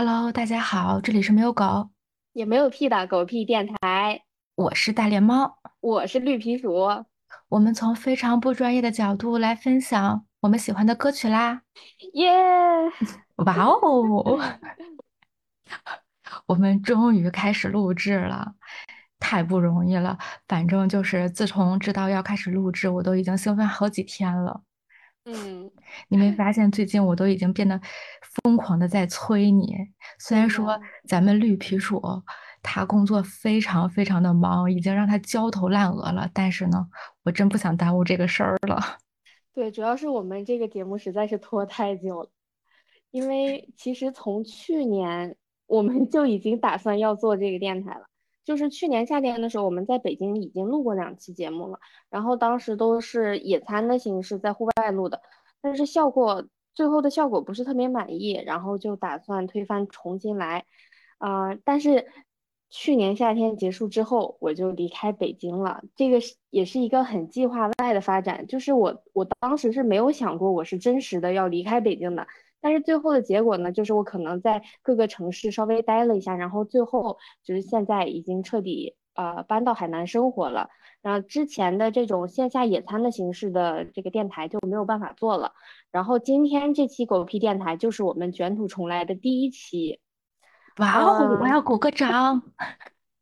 Hello，大家好，这里是没有狗，也没有屁的狗屁电台，我是大脸猫。我是绿皮鼠，我们从非常不专业的角度来分享我们喜欢的歌曲啦。耶！哇哦，我们终于开始录制了，太不容易了。反正就是自从知道要开始录制，我都已经兴奋好几天了。嗯，你没发现最近我都已经变得疯狂的在催你？虽然说，咱们绿皮鼠他工作非常非常的忙，已经让他焦头烂额了，但是呢，我真不想耽误这个事儿了。对，主要是我们这个节目实在是拖太久了，因为其实从去年我们就已经打算要做这个电台了，就是去年夏天的时候，我们在北京已经录过两期节目了，然后当时都是野餐的形式在户外录的，但是效果最后的效果不是特别满意，然后就打算推翻重新来。啊、但是去年夏天结束之后，我就离开北京了。这个是也是一个很计划外的发展，就是我我当时是没有想过我是真实的要离开北京的，但是最后的结果呢，就是我可能在各个城市稍微待了一下，然后最后就是现在已经彻底呃搬到海南生活了。然后之前的这种线下野餐的形式的这个电台就没有办法做了。然后今天这期狗屁电台就是我们卷土重来的第一期。哇哦，我嗯，要鼓个掌，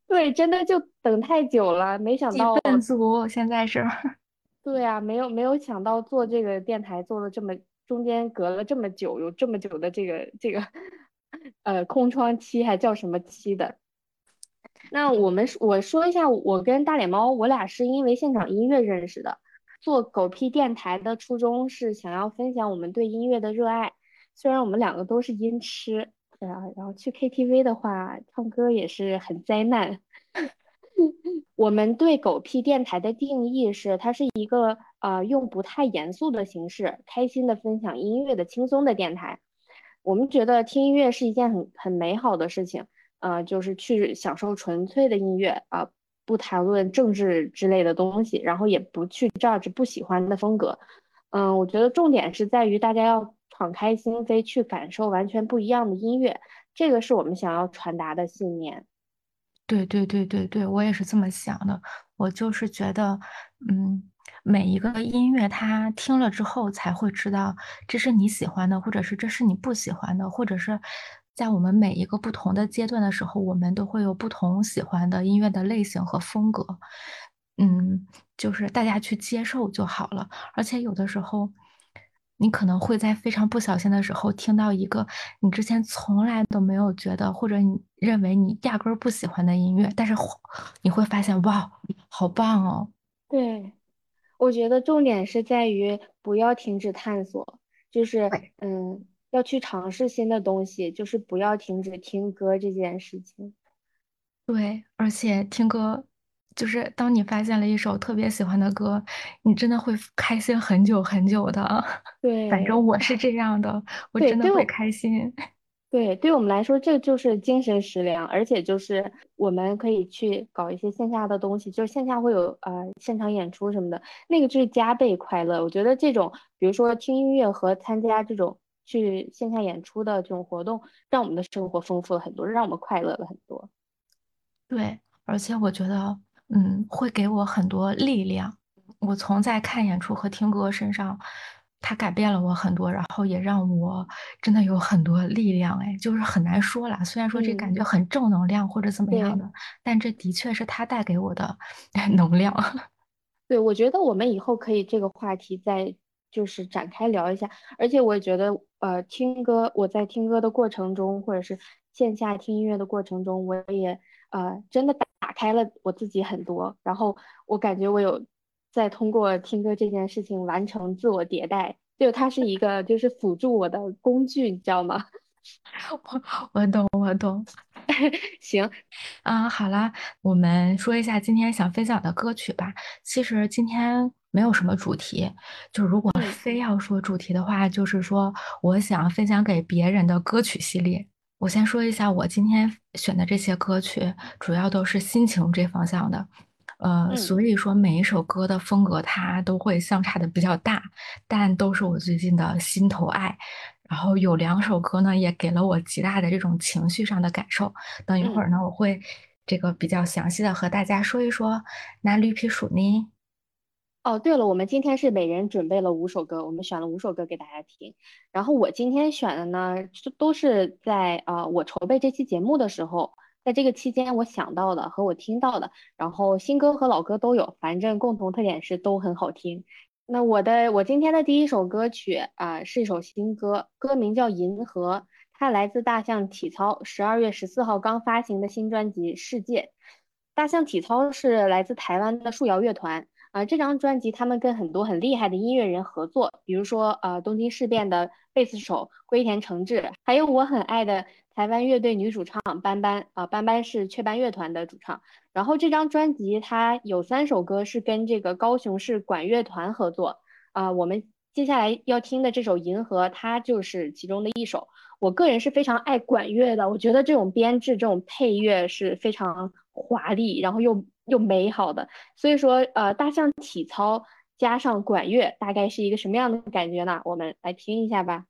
对，真的就等太久了，没想气到，氛组现在是。对啊，没有没有想到做这个电台做了这么，中间隔了这么久，有这么久的这个这个 呃空窗期，还叫什么期的？那我们我说一下，我跟大脸猫，我俩是因为现场音乐认识的。做狗屁电台的初衷是想要分享我们对音乐的热爱，虽然我们两个都是音痴，然后然后去 KTV 的话，唱歌也是很灾难。我们对狗屁电台的定义是，它是一个呃用不太严肃的形式，开心的分享音乐的轻松的电台。我们觉得听音乐是一件很很美好的事情，呃，就是去享受纯粹的音乐啊，不谈论政治之类的东西，然后也不去 judge 不喜欢的风格。嗯，我觉得重点是在于大家要敞开心扉去感受完全不一样的音乐，这个是我们想要传达的信念。对对对对对，我也是这么想的。我就是觉得，嗯，每一个音乐，它听了之后才会知道这是你喜欢的，或者是这是你不喜欢的，或者是在我们每一个不同的阶段的时候，我们都会有不同喜欢的音乐的类型和风格。嗯，就是大家去接受就好了。而且有的时候，你可能会在非常不小心的时候听到一个你之前从来都没有觉得，或者你认为你压根儿不喜欢的音乐，但是你会发现，哇，好棒哦！对。我觉得重点是在于不要停止探索，就是嗯，要去尝试新的东西，就是不要停止听歌这件事情。对，而且听歌，就是当你发现了一首特别喜欢的歌，你真的会开心很久很久的。对反，正我是这样的，我，真的会开心。对对我们来说，这就是精神食粮，而且就是我们可以去搞一些线下的东西，就是线下会有呃现场演出什么的，那个就是加倍快乐。我觉得这种，比如说听音乐和参加这种去线下演出的这种活动，让我们的生活丰富了很多，让我们快乐了很多。对，而且我觉得，嗯，会给我很多力量。我从在看演出和听歌身上，它改变了我很多，然后也让我真的有很多力量。哎，就是很难说啦。虽然说这感嗯。觉很正能量或者怎么样对的，但这的确是它带给我的 能量。对，我觉得我们以后可以这个话题再就是展开聊一下，而且我也觉得，呃，听歌，我在听歌的过程中，或者是线下听音乐的过程中，我也呃真的打打开了我自己很多，然后我感觉我有在通过听歌这件事情完成自我迭代，就它是一个就是辅助我的工具，你知道吗？我 我懂，我懂。行，嗯，好啦，我们说一下今天想分享的歌曲吧。其实今天没有什么主题，就如果嗯非要说主题的话，就是说我想分享给别人的歌曲系列。我先说一下我今天选的这些歌曲，主要都是心情这方向的。呃，嗯所以说每一首歌的风格它都会相差的比较大，但都是我最近的心头爱。然后有两首歌呢，也给了我极大的这种情绪上的感受。等一会儿嗯，呢，我会这个比较详细的和大家说一说。那绿皮鼠呢？哦，对了，我们今天是每人准备了五首歌，我们选了五首歌给大家听。然后我今天选的呢，就都是在呃我筹备这期节目的时候，在这个期间我想到的和我听到的，然后新歌和老歌都有，反正共同特点是都很好听。那我的我今天的第一首歌曲啊，是一首新歌，歌名叫《银河》，它来自大象体操，十二月十四号刚发行的新专辑《世界》。大象体操是来自台湾的树摇乐团。啊、这张专辑他们跟很多很厉害的音乐人合作，比如说呃东京事变的贝斯手龟田诚治，还有我很爱的台湾乐队女主唱班班啊、班班是雀斑乐团的主唱。然后这张专辑它有三首歌是跟这个高雄市管乐团合作啊、我们接下来要听的这首《银河》，它就是其中的一首。我个人是非常爱管乐的，我觉得这种编制、这种配乐是非常华丽，然后又又美好的。所以说，呃，大象体操加上管乐，大概是一个什么样的感觉呢？我们来听一下吧。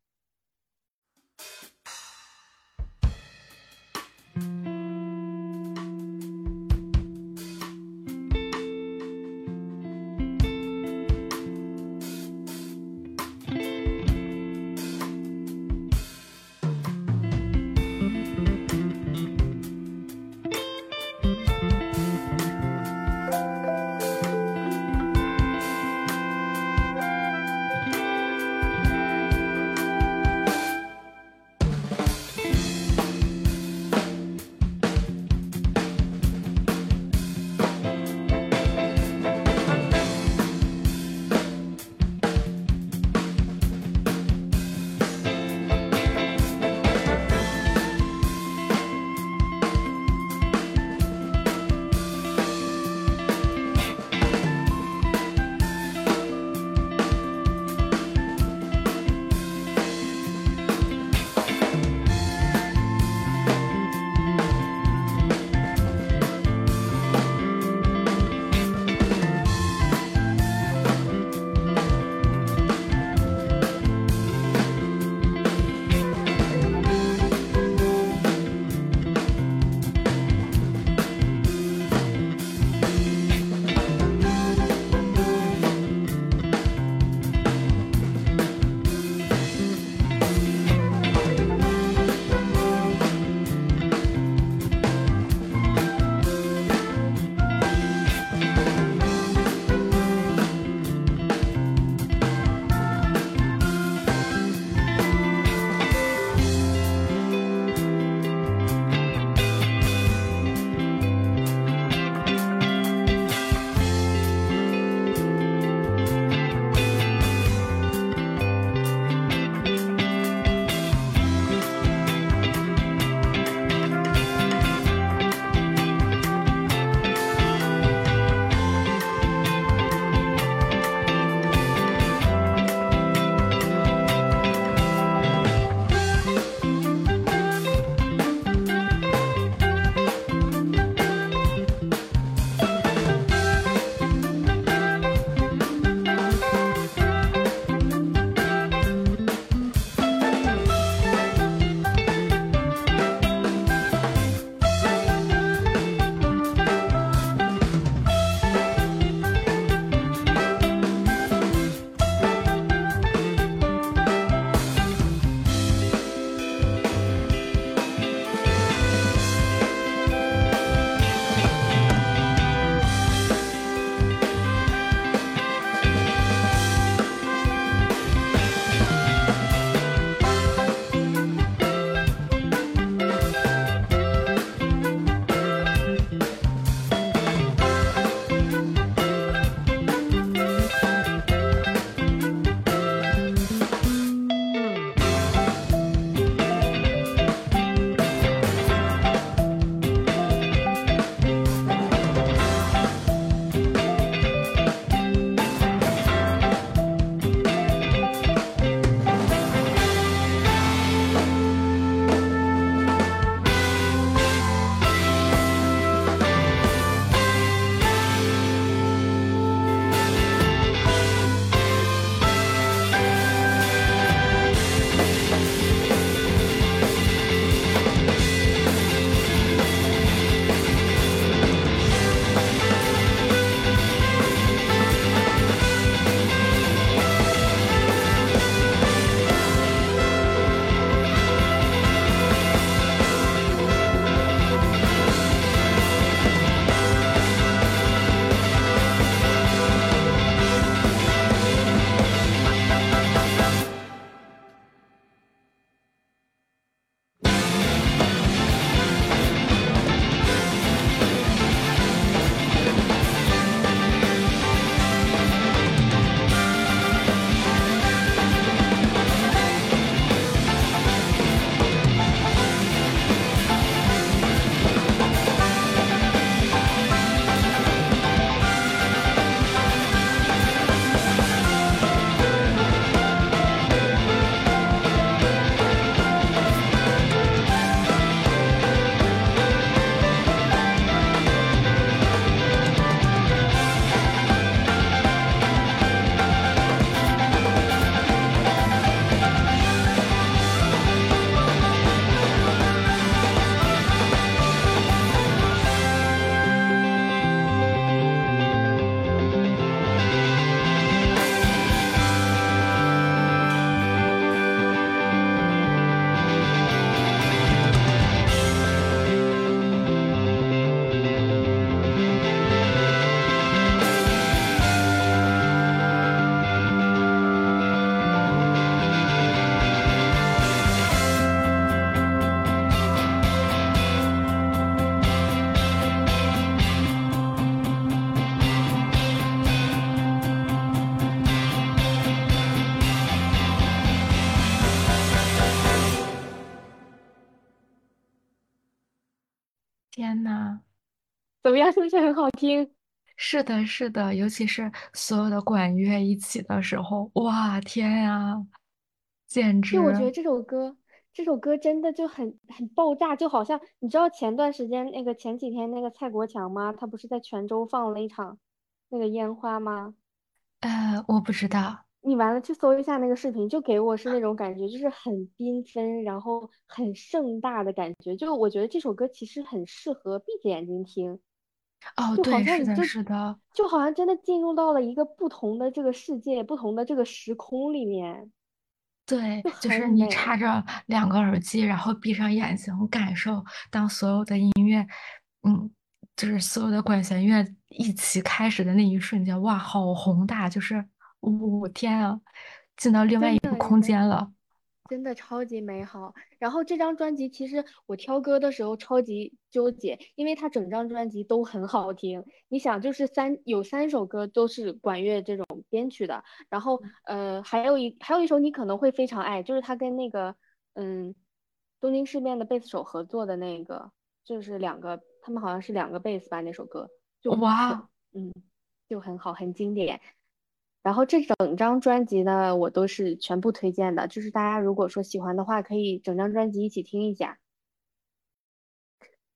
么样？是不是很好听？是的，是的，尤其是所有的管乐一起的时候，哇，天呀，简直！就我觉得这首歌，这首歌真的就很很爆炸，就好像你知道前段时间那个前几天那个蔡国强吗？他不是在泉州放了一场那个烟花吗？呃，我不知道。你完了去搜一下那个视频，就给我是那种感觉，就是很缤纷，然后很盛大的感觉。就我觉得这首歌其实很适合闭着眼睛听，哦，就好对，是的，像你就是的，就好像真的进入到了一个不同的这个世界，不同的这个时空里面，对，就就是你。插着两个耳机，然后闭上眼睛，感受当所有的音乐，嗯，就是所有的管弦乐一起开始的那一瞬间，哇，好宏大，就是，我、天啊，进到另外一个空。间了。真的超级美好。然后这张专辑其实我挑歌的时候超级纠结，因为它整张专辑都很好听。你想，就是三有三首歌都是管乐这种编曲的，然后呃还有一还有一首你可能会非常爱，就是他跟那个嗯东京事变的贝斯手合作的那个，就是两个他们好像是两个贝斯吧，那首歌就哇，嗯就很好，很经典。然后这整张专辑呢，我都是全部推荐的，就是大家如果说喜欢的话，可以整张专辑一起听一下。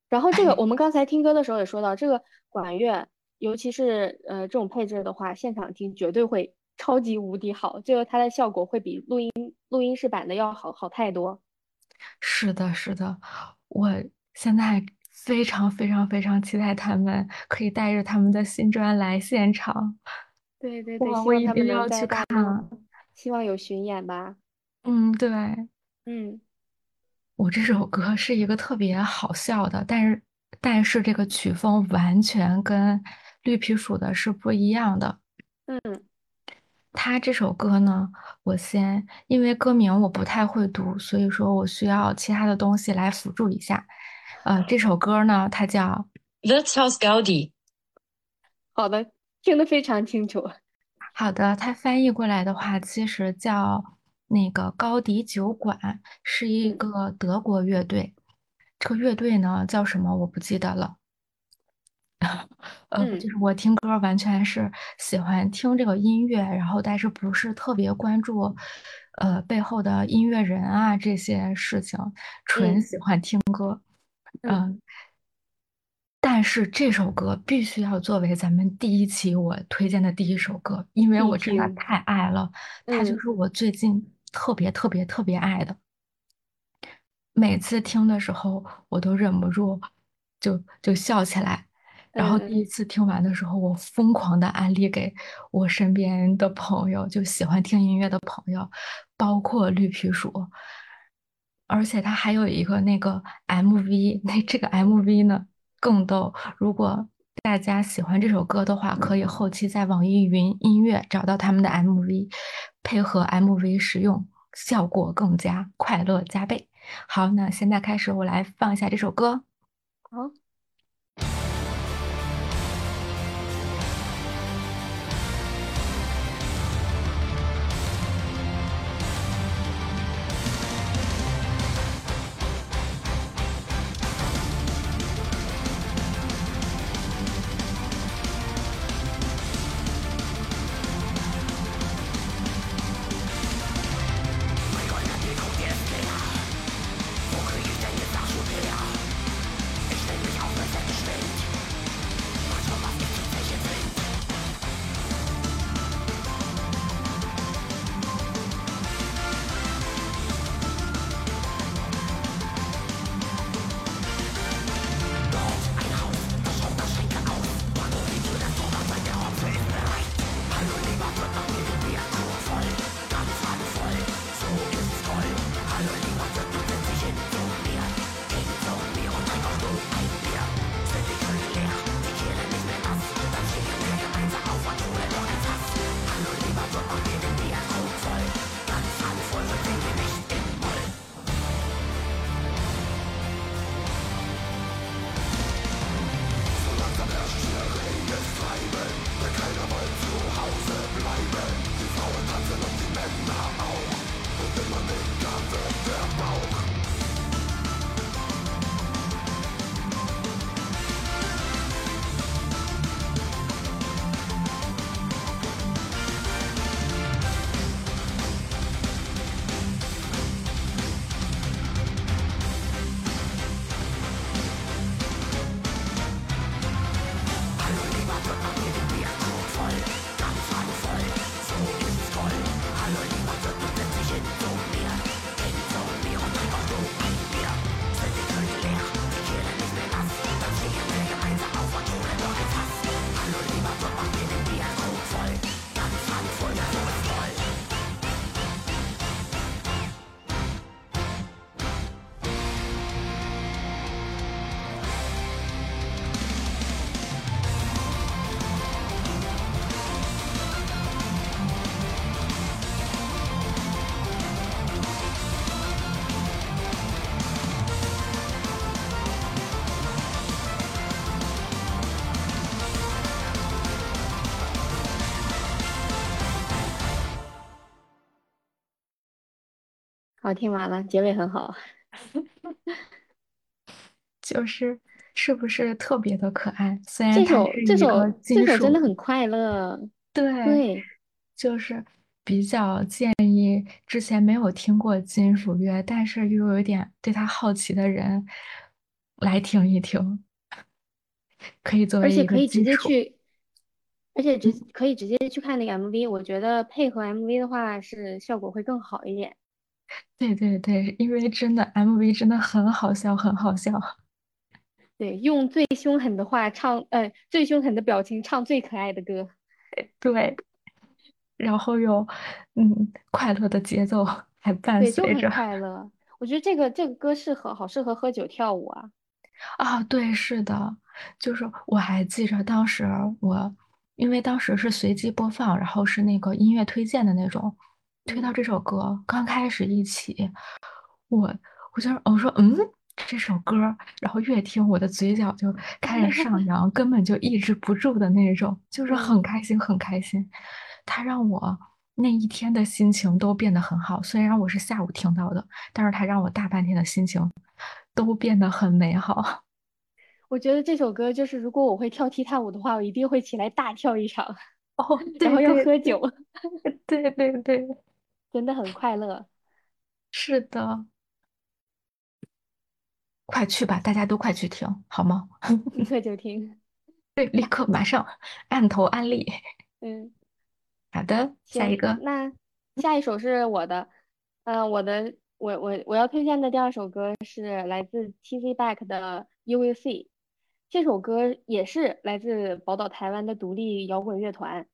然后这个哎，我们刚才听歌的时候也说到，这个管乐，尤其是呃这种配置的话，现场听绝对会超级无敌好，这个它的效果会比录音录音室版的要好好太多。是的，是的，我现在非常非常非常期待他们可以带着他们的新专来现场，对对对，希望我一他们能定要去在大陆，看。希望有巡演吧。嗯，对。嗯我这首歌是一个特别好笑的，但是但是这个曲风完全跟绿皮鼠的是不一样的。嗯他这首歌呢，我先因为歌名我不太会读，所以说我需要其他的东西来辅助一下。呃，这首歌呢，它叫，That's House Gaudi。好的，听得非常清楚。好的，它翻译过来的话，其实叫那个高迪酒馆，是一嗯个德国乐队。这个乐队呢叫什么我不记得了。呃，就嗯是我听歌完全是喜欢听这个音乐，然后但是不是特别关注，呃，背后的音乐人啊这些事情，纯嗯喜欢听歌。嗯，嗯、但是这首歌必须要作为咱们第一期我推荐的第一首歌，因为我真的。太爱了，它就嗯。是我最近特别特别特别爱的。每次听的时候，我都忍不住就就笑起来。然后第嗯一次听完的时候，我疯狂的安利给我身边的朋友，就喜欢听音乐的朋友，包括绿皮鼠。而且它还有一个那个 MV，那这个 MV 呢更逗。如果大家喜欢这首歌的话，可以后期在网易云音乐找到他们的 MV，配合 MV 使用，效果更加快乐加倍。好，那现在开始，我来放一下这首歌。好，好，听完了，结尾很好。就是是不是特别的可爱？虽然这首这首这首真的，很快乐，对，对，就是比较建议之前没有听过金属乐，但是又有点对他好奇的人来听一听，可以作为一个且可以直。接去，而且直嗯，可以直接去看那个 MV，我觉得配合 MV 的话是效果会更好一点。对对对，因为真的 MV 真的很好笑，很好笑。对，用最凶狠的话唱，呃，最凶狠的表情唱最可爱的歌，对，然后又嗯快乐的节奏还伴对，就很。快乐。我觉得这个这个歌适合，好适合喝酒跳舞啊。啊，对，是的，就是我还记着当时我，因为当时是随机播放，然后是那个音乐推荐的那种，推到嗯这首歌刚开始一起，我我就我说嗯这首歌然后越听我的嘴角就开始上 扬，根本就抑制不住的那种，就是很嗯，开心很开心，它让我那一天的心情都变得很好，虽然我是下午听到的，但是它让我大半天的心情都变得很美好。我觉得这首歌就是，如果我会跳踢踏舞的话，我一定会起来大跳一场，哦，然后要对对喝酒，对 对对，真的很快乐。是的，快去吧，大家都快去听，好吗？立刻就听。对，立刻马上按头安利。嗯，好的，下一，个，那下一首是我的，嗯、我的，我我我要推荐的第二首歌是来自 TZ Back 的《You Will See》。这首歌也是来自宝岛台湾的独立摇滚乐团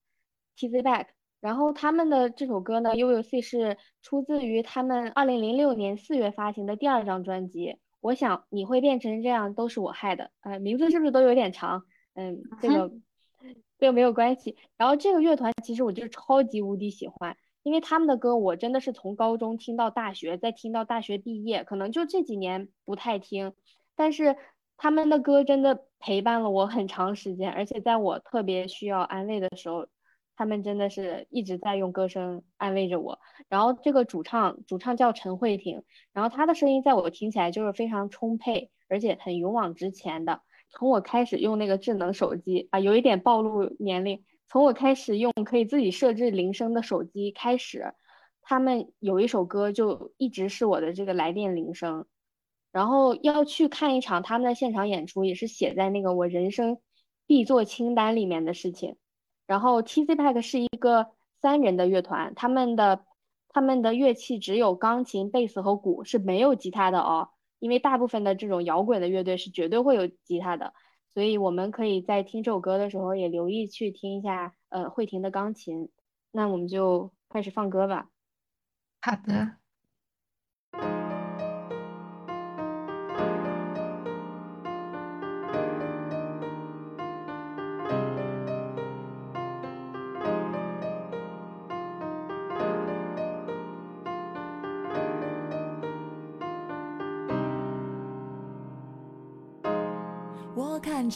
TZ Back。然后他们的这首歌呢，《You Will See》是出自于他们二零零六年四月发行的第二张专辑。我想你会变成这样，都是我害的。呃，名字是不是都有点长？嗯，这，个这个没有关系。然后这个乐团其实我就超级无敌喜欢，因为他们的歌我真的是从高中听到大学，再听到大学毕业，可能就这几年不太听，但是他们的歌真的陪伴了我很长时间，而且在我特别需要安慰的时候，他们真的是一直在用歌声安慰着我。然后这个主唱，主唱叫陈慧婷，然后她的声音在我听起来就是非常充沛，而且很勇往直前的。从我开始用那个智能手机啊，有一点暴露年龄。从我开始用可以自己设置铃声的手机开始，他们有一首歌就一直是我的这个来电铃声。然后要去看一场他们的现场演出，也是写在那个我人生必做清单里面的事情。然后，T.C. Pack 是一个三人的乐团，他们的他们的乐器只有钢琴、贝斯和鼓，是没有吉他的哦。因为大部分的这种摇滚的乐队是绝对会有吉他的，所以我们可以在听这首歌的时候也留意去听一下呃慧婷的钢琴。那我们就开始放歌吧。好的。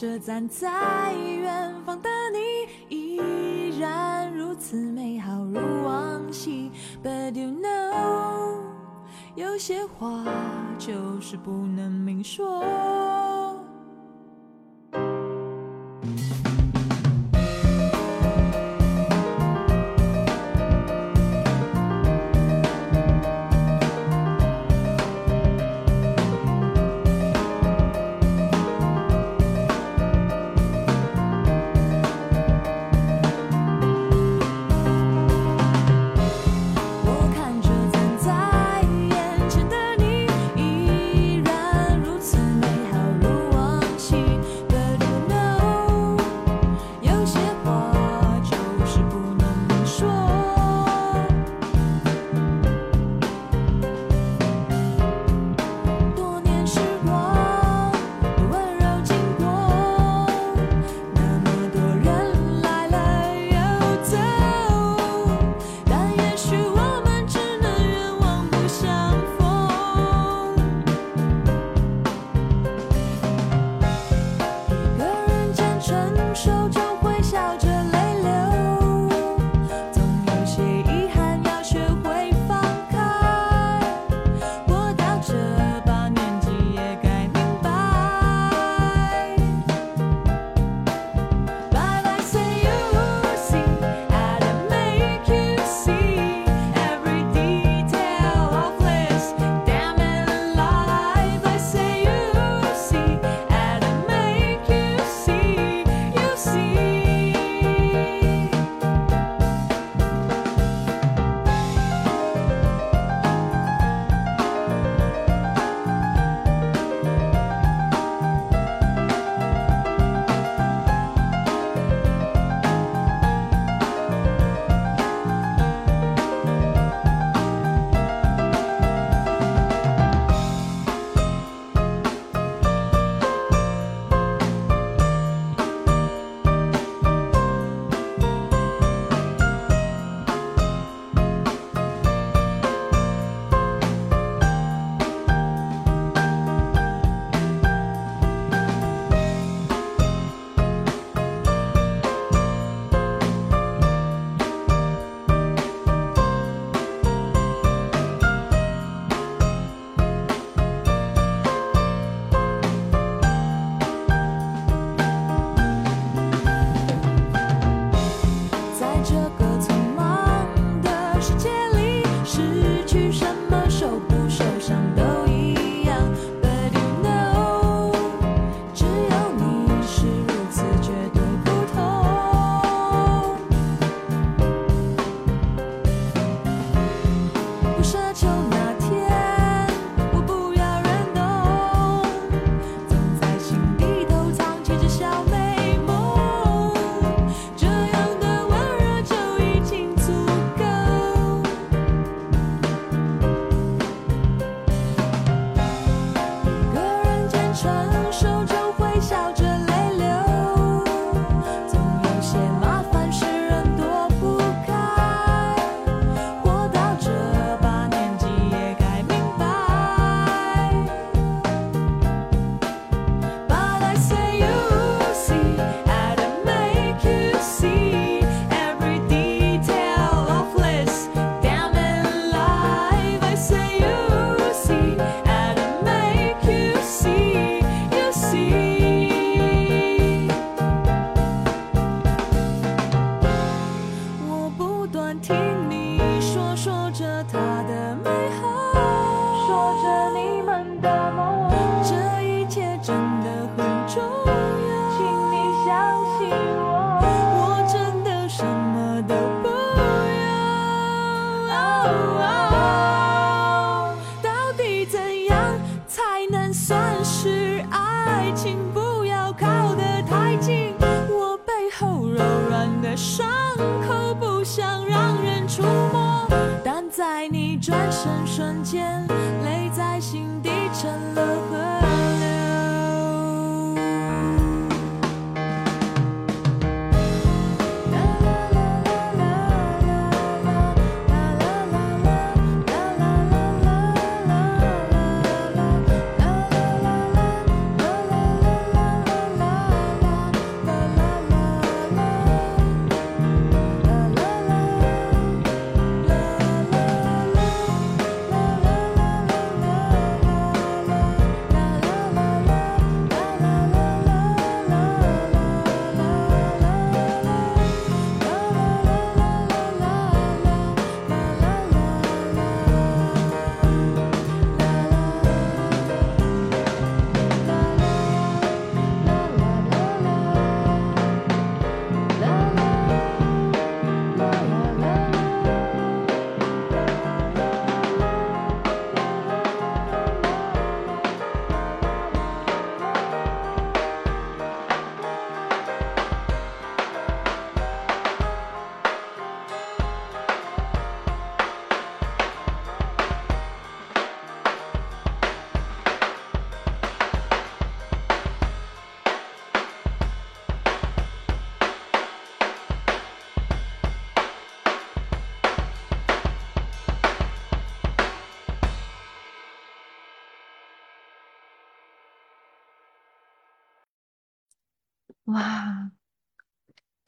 着站在远方的你，依然如此美好如往昔。But you know，有些话就是不能明说。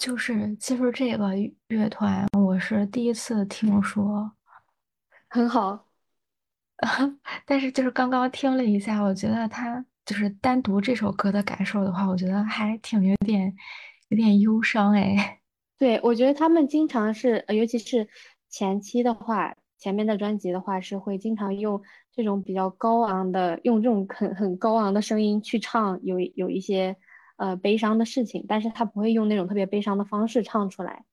就是其实这个乐团我是第一次听说，很好。但是就是刚刚听了一下，我觉得他就是单独这首歌的感受的话，我觉得还挺有点有点忧伤哎。对，我觉得他们经常是，呃尤其是前期的话，前面的专辑的话是会经常用这种比较高昂的，用这种很很高昂的声音去唱有有一些呃悲伤的事情，但是他不会用那种特别悲伤的方式唱出来。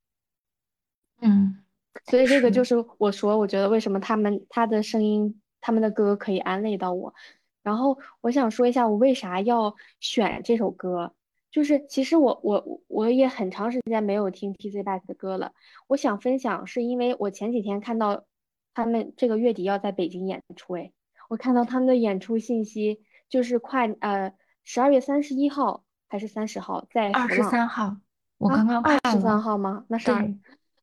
嗯，所以这个就是是我说，我觉得为什么他们他的声音，他们的歌可以安慰到我。然后我想说一下，我为啥要选这首歌，就是其实我我我也很长时间没有听 TZ Back 的歌了。我想分享，是因为我前几天看到他们这个月底要在北京演出，哎，我看到他们的演出信息，就是快呃十二月三十一号还是三十号在二十三号，我啊刚刚二十，三号吗？那是二对，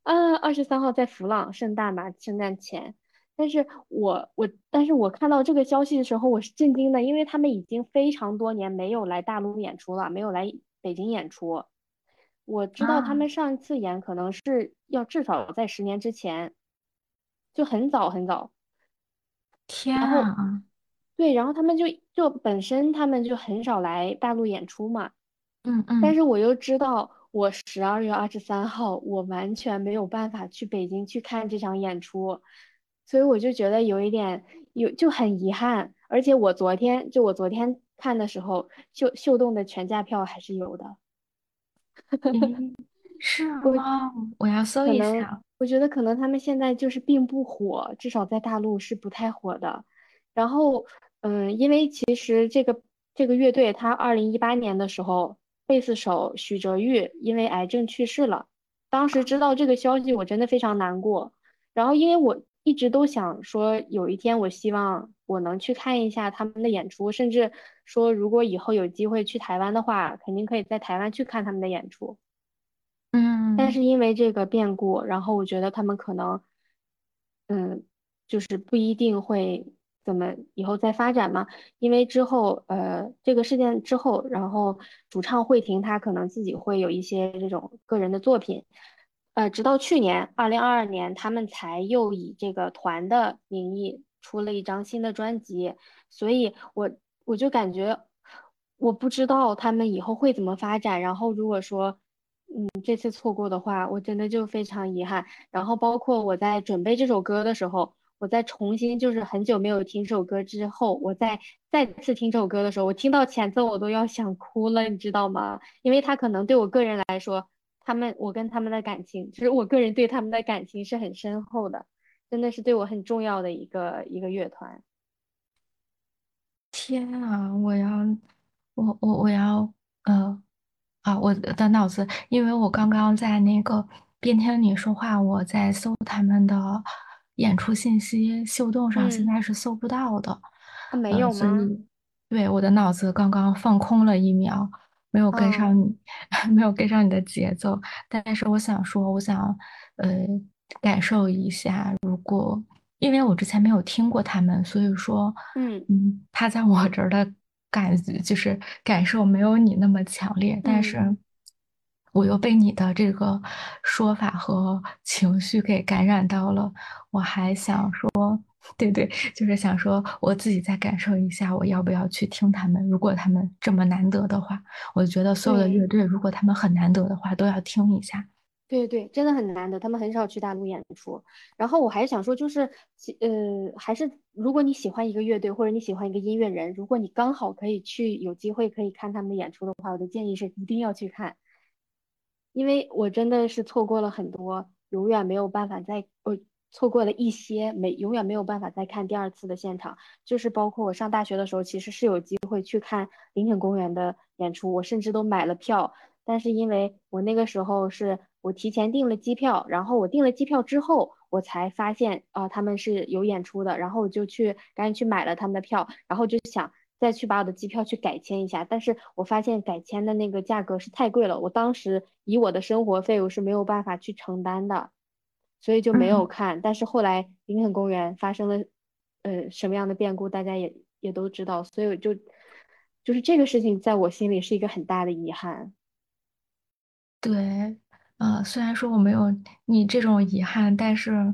啊，二十三号在弗朗，圣诞吧，圣诞前。但是我我，但是我看到这个消息的时候，我是震惊的，因为他们已经非常多年没有来大陆演出了，没有来北京演出。我知道他啊，们上一次演可能是要至少在十年之前，就很早很早。天啊，对，然后他们就就本身他们就很少来大陆演出嘛。嗯嗯，但是我又知道，我十二月二十三号我完全没有办法去北京去看这场演出，所以我就觉得有一点有就很遗憾。而且我昨天就我昨天看的时候，秀秀动的全价票还是有的，诶，是我吗？我要搜一能下。我觉得可能他们现在就是并不火，至少在大陆是不太火的。然后，嗯，因为其实这个这个乐队，他二零一八年的时候，贝斯手许哲玉因为癌症去世了。当时知道这个消息，我真的非常难过。然后，因为我一直都想说，有一天我希望我能去看一下他们的演出，甚至说如果以后有机会去台湾的话，肯定可以在台湾去看他们的演出。嗯但嗯是因为这个变故，然后我觉得他们可能，嗯，就是不一定会怎么以后再发展嘛。因为之后，呃，这个事件之后，然后主唱慧婷她可能自己会有一些这种个人的作品，呃，直到去年二零二二年，他们才又以这个团的名义出了一张新的专辑，所以我我就感觉我不知道他们以后会怎么发展。然后如果说，嗯，这次错过的话，我真的就非常遗憾。然后包括我在准备这首歌的时候，我在重新就是很久没有听这首歌之后，我在再次听这首歌的时候，我听到前奏我都要想哭了，你知道吗？因为他可能对我个人来说，他们我跟他们的感情，其实我个人对他们的感情是很深厚的，真的是对我很重要的一个一个乐团。天啊，我要，我我我要，呃，啊，我的脑子，因为我刚刚在那个边听你说话，我在搜他们的演出信息，秀动上现嗯，在是搜不到的，啊，没呃，有吗？所以对我的脑子刚刚放空了一秒，没有跟上哦，你，没有跟上你的节奏，但是我想说，我想，呃，感受一下，如果。因为我之前没有听过他们，所以说，嗯嗯，他在我这儿的感觉就是感受没有你那么强烈，但嗯，是我又被你的这个说法和情绪给感染到了。我还想说，对对，就是想说我自己再感受一下，我要不要去听他们？如果他们这么难得的话，我觉得所有的乐。队，如果他们很难得的话，都要听一下。对对，真的很难得，他们很少去大陆演出。然后我还是想说，就是呃，还是如果你喜欢一个乐队或者你喜欢一个音乐人，如果你刚好可以去有机会可以看他们的演出的话，我的建议是一定要去看。因为我真的是错过了很多，永远没有办法再，呃，错过了一些，没永远没有办法再看第二次的现场。就是包括我上大学的时候，其实是有机会去看林肯公园的演出，我甚至都买了票。但是因为我那个时候是我提前订了机票，然后我订了机票之后，我才发现啊、他们是有演出的，然后我就去赶紧去买了他们的票，然后就想再去把我的机票去改签一下，但是我发现改签的那个价格是太贵了，我当时以我的生活费我是没有办法去承担的，所以就没有嗯。看。但是后来林肯公园发生了呃什么样的变故，大家也也都知道，所以我就就是这个事情在我心里是一个很大的遗憾。对，呃，虽然说我没有你这种遗憾，但是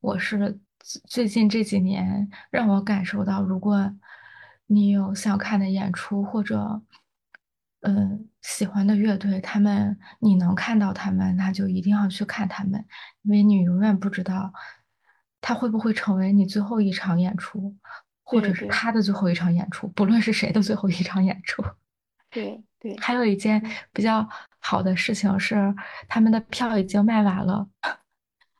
我是最最近这几年让我感受到，如果你有想看的演出或者呃喜欢的乐队，他们你能看到他们，那就一定要去看他们，因为你永远不知道他会不会成为你最后一场演出，或者是他的最后一场演出，不论是谁的最后一场演出。对对，还有一件嗯比较好的事情是，他们的票已经卖完了。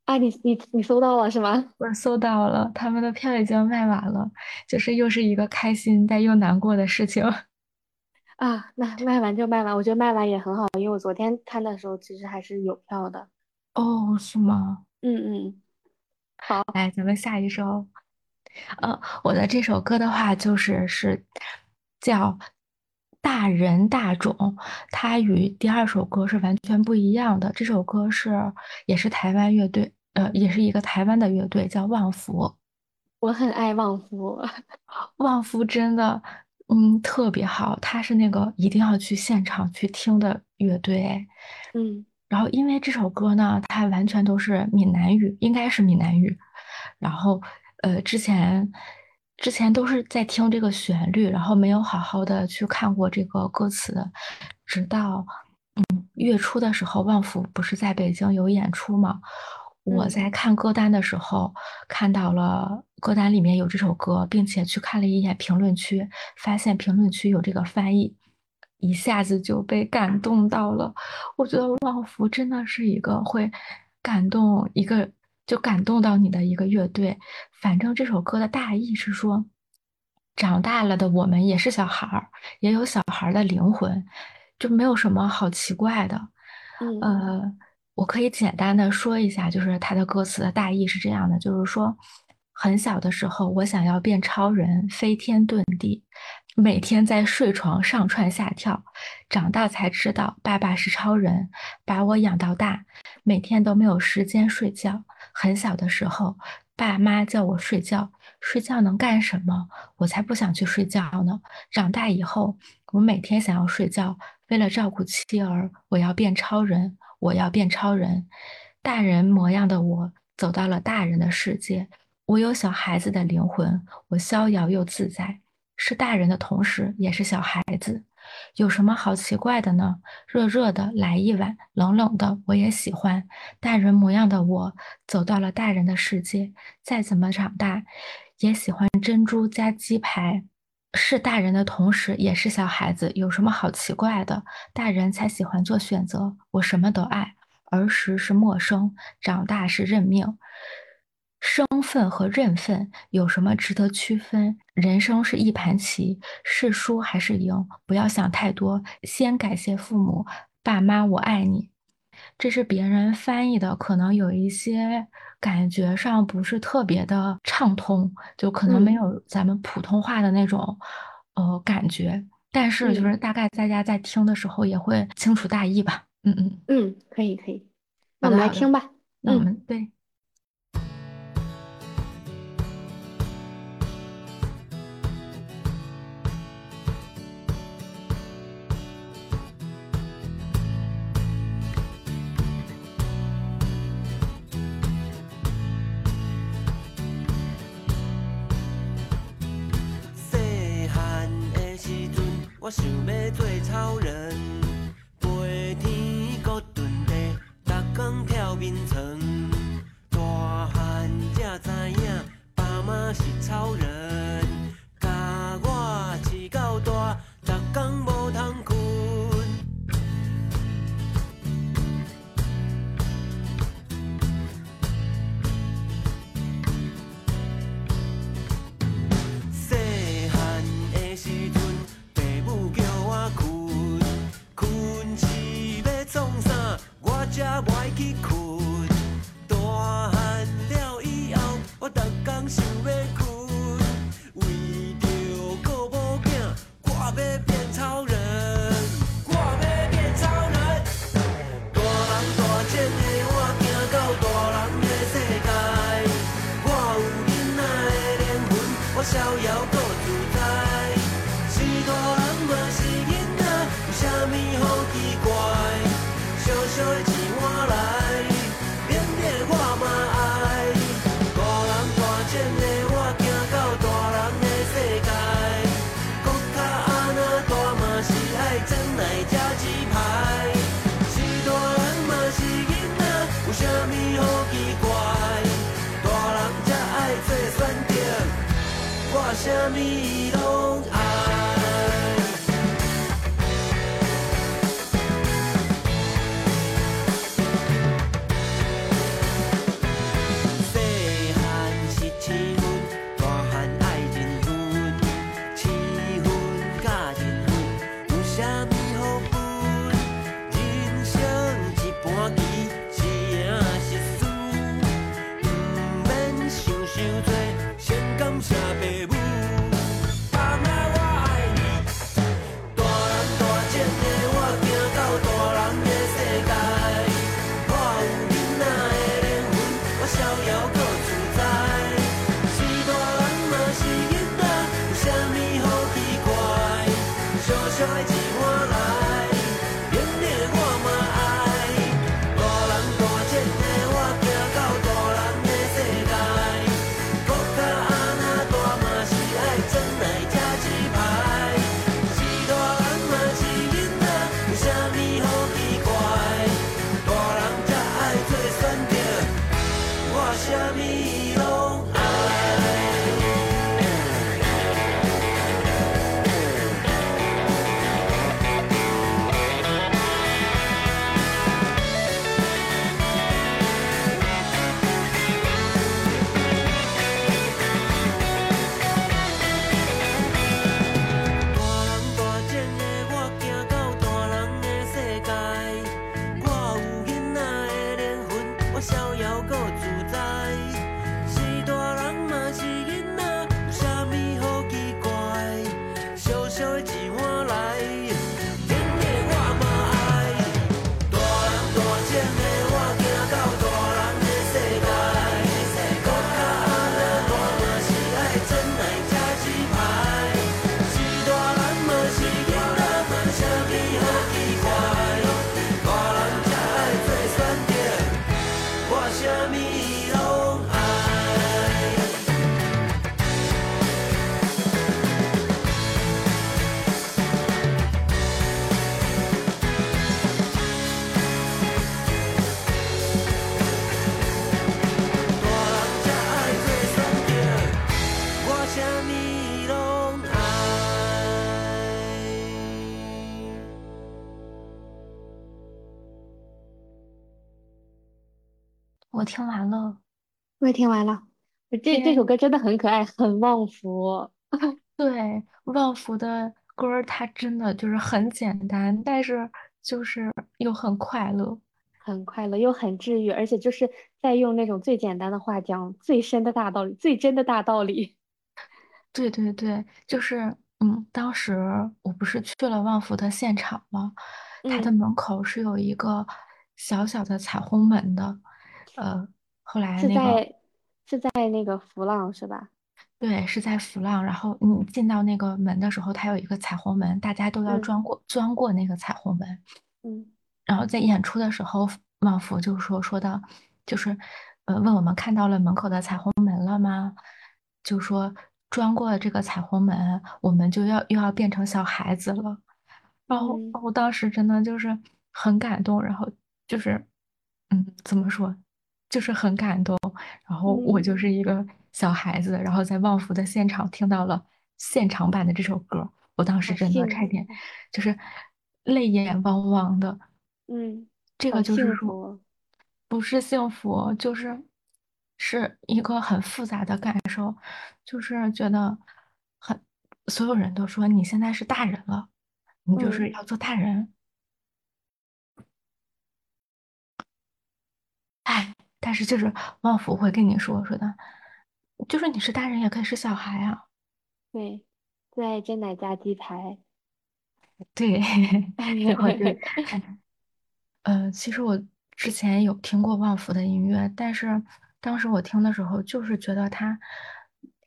啊，你你你搜到了是吗？我搜到了，他们的票已经卖完了，就是又是一个开心但又难过的事情。啊，那卖完就卖完，我觉得卖完也很好，因为我昨天看的时候其实还是有票的。哦，是吗？嗯嗯，好，来，咱们下一首。呃，我的这首歌的话，就是是叫《大人大种》，它与第二首歌是完全不一样的。这首歌是也是台湾乐队，呃，也是一个台湾的乐队，叫旺福。我很爱旺夫。旺夫真的，嗯，特别好，他是那个一定要去现场去听的乐队。嗯然后，因为这首歌呢，它完全都是闽南语，应该是闽南语。然后，呃，之前之前都是在听这个旋律，然后没有好好的去看过这个歌词，直到嗯月初的时候，旺福不是在北京有演出吗？我嗯在看歌单的时候看到了歌单里面有这首歌，并且去看了一眼评论区，发现评论区有这个翻译，一下子就被感动到了。我觉得旺福真的是一个会感动一个，就感动到你的一个乐队。反正这首歌的大意是说，长大了的我们也是小孩儿，也有小孩儿的灵魂，就没有什么好奇怪的。嗯呃，我可以简单的说一下，就是它的歌词的大意是这样的，就是说，很小的时候，我想要变超人，飞天遁地，每天在睡床上蹿下跳，长大才知道爸爸是超人，把我养到大，每天都没有时间睡觉。很小的时候，爸妈叫我睡觉，睡觉能干什么？我才不想去睡觉呢。长大以后，我每天想要睡觉，为了照顾妻儿，我要变超人。我要变超人，大人模样的我走到了大人的世界。我有小孩子的灵魂，我逍遥又自在，是大人的同时也是小孩子。有什么好奇怪的呢？热热的来一碗，冷冷的我也喜欢。大人模样的我走到了大人的世界，再怎么长大，也喜欢珍珠加鸡排。是大人的同时，也是小孩子，有什么好奇怪的？大人才喜欢做选择，我什么都爱。儿时是陌生，长大是认命。生分和认分有什么值得区分？人生是一盘棋，是输还是赢？不要想太多，先感谢父母，爸妈，我爱你。这是别人翻译的，可能有一些感觉上不是特别的畅通，就可能没有咱们普通话的那种呃感觉。但是就是大概大家在听的时候也会清楚大意吧。嗯嗯嗯，可以可以，那我们来听吧。那我们对。想要做超人，飞天搁遁地，逐工跳眠床。大汉才知影，爸妈是超人，才不爱去困。大汉了以后，我逐工想要我也听完了，这这首，歌真的很可爱，很旺福，对，旺福的歌儿，它真的就是很简单，但是就是又很快乐。很快乐又很治愈，而且就是在用那种最简单的话讲最深的大道理，最真的大道理。对对对，就是嗯，当时我不是去了旺福的现场吗？它的嗯，门口是有一个小小的彩虹门的，呃，后来那个是在是在那个浮浪是吧？对，是在浮浪，然后你进到那个门的时候，它有一个彩虹门，大家都要嗯钻过钻过那个彩虹门。嗯然后在演出的时候，旺福就说说到，就是呃问我们看到了门口的彩虹门了吗？就说钻过这个彩虹门，我们就要又要变成小孩子了。然后嗯我当时真的就是很感动，然后就是嗯怎么说，就是很感动。然后我就是嗯，一个小孩子，然后在旺福的现场听到了现场版的这首歌，我当时真的差点，就是泪眼汪汪的。嗯，这个就是说，不是幸福，就是是一个很复杂的感受，就是觉得很，所有人都说你现在是大人了，你就是嗯要做大人，哎，但是就是旺福会跟你说说的，就是你是大人也可以是小孩啊，对，最爱真奶加鸡排，对，然后就呃，其实我之前有听过旺福的音乐，但是当时我听的时候，就是觉得他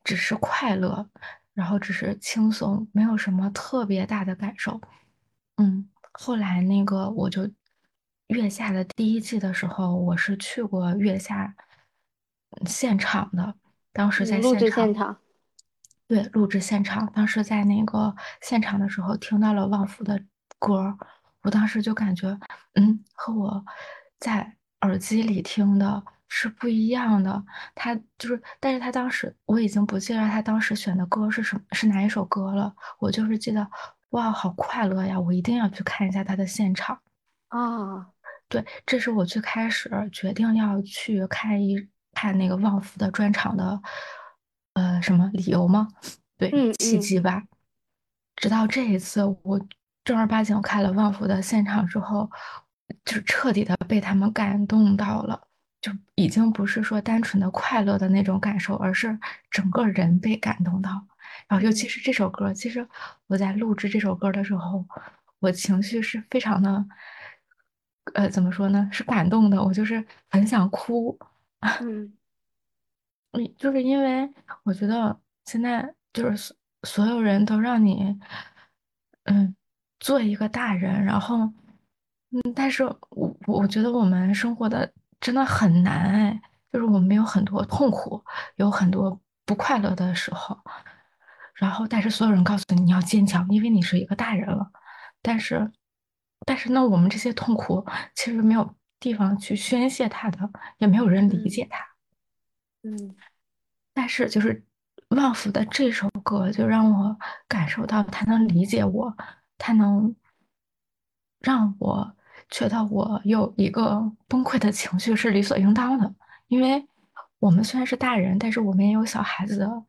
只是快乐，然后只是轻松，没有什么特别大的感受。嗯，后来那个我就月下的第一季的时候，我是去过月下嗯现场的，当时在嗯，录制现现场。对，录制现场，当时在那个现场的时候听到了旺福的歌，我当时就感觉，嗯，和我在耳机里听的是不一样的。他就是，但是他当时我已经不记得他当时选的歌是什么，是哪一首歌了，我就是记得，哇，好快乐呀！我一定要去看一下他的现场。啊，对，这是我最开始决定要去看一看那个旺福的专场的，呃，什么理由吗？对，契机吧。直到这一次，我正儿八经看了旺福的现场之后，就彻底的被他们感动到了，就已经不是说单纯的快乐的那种感受，而是整个人被感动到。然后，尤其嗯是这首歌，其实我在录制这首歌的时候，我情绪是非常的，呃，怎么说呢？是感动的，我就是很想哭。嗯嗯，就是因为我觉得现在就是所所有人都让你，嗯，做一个大人，然后，嗯，但是我我觉得我们生活的真的很难哎，就是我们有很多痛苦，有很多不快乐的时候，然后但是所有人告诉你你要坚强，因为你是一个大人了，但是，但是呢，我们这些痛苦其实没有地方去宣泄它的，也没有人理解嗯它。嗯但是就是旺福的这首歌，就让我感受到他能理解我，他能让我觉得我有一个崩溃的情绪是理所应当的。因为我们虽然是大人，但是我们也有小孩子的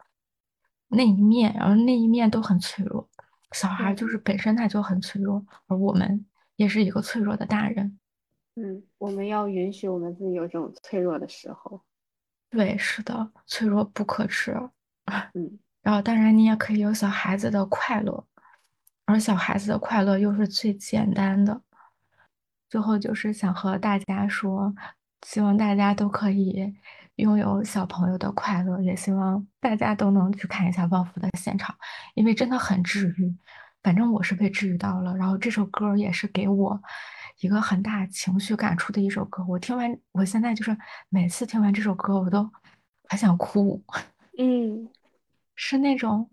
那一面，然后那一面都很脆弱。小孩，就是本身他就很脆弱，而我们也是一个脆弱的大人。嗯，我们要允许我们自己有这种脆弱的时候，对，是的，脆弱不可耻。嗯然后，当然你也可以有小孩子的快乐，而小孩子的快乐又是最简单的。最后就是想和大家说，希望大家都可以拥有小朋友的快乐，也希望大家都能去看一下旺福的现场，因为真的很治愈。反正我是被治愈到了，然后这首歌也是给我一个很大情绪感触的一首歌。我听完，我现在就是每次听完这首歌，我都还想哭。嗯是那种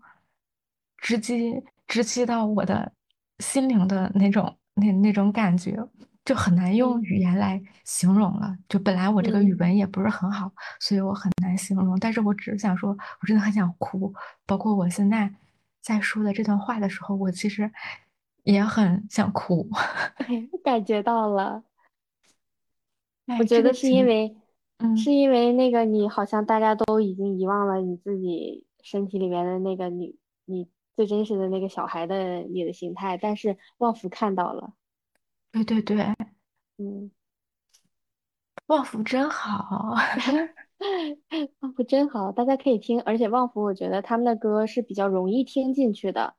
直击直击到我的心灵的那种那那种感觉，就很难用嗯语言来形容了。就本来我这个语嗯文也不是很好，所以我很难形容。但是我只是想说，我真的很想哭。包括我现在在说的这段话的时候，我其实也很想哭。哎，感觉到了。我哎，觉得是因为嗯，是因为那个你好像大家都已经遗忘了你自己身体里面的那个你你最真实的那个小孩的你的形态，但是旺福看到了，对对对，嗯，旺福真好。旺 福真好，大家可以听，而且旺福我觉得他们的歌是比较容易听进去的，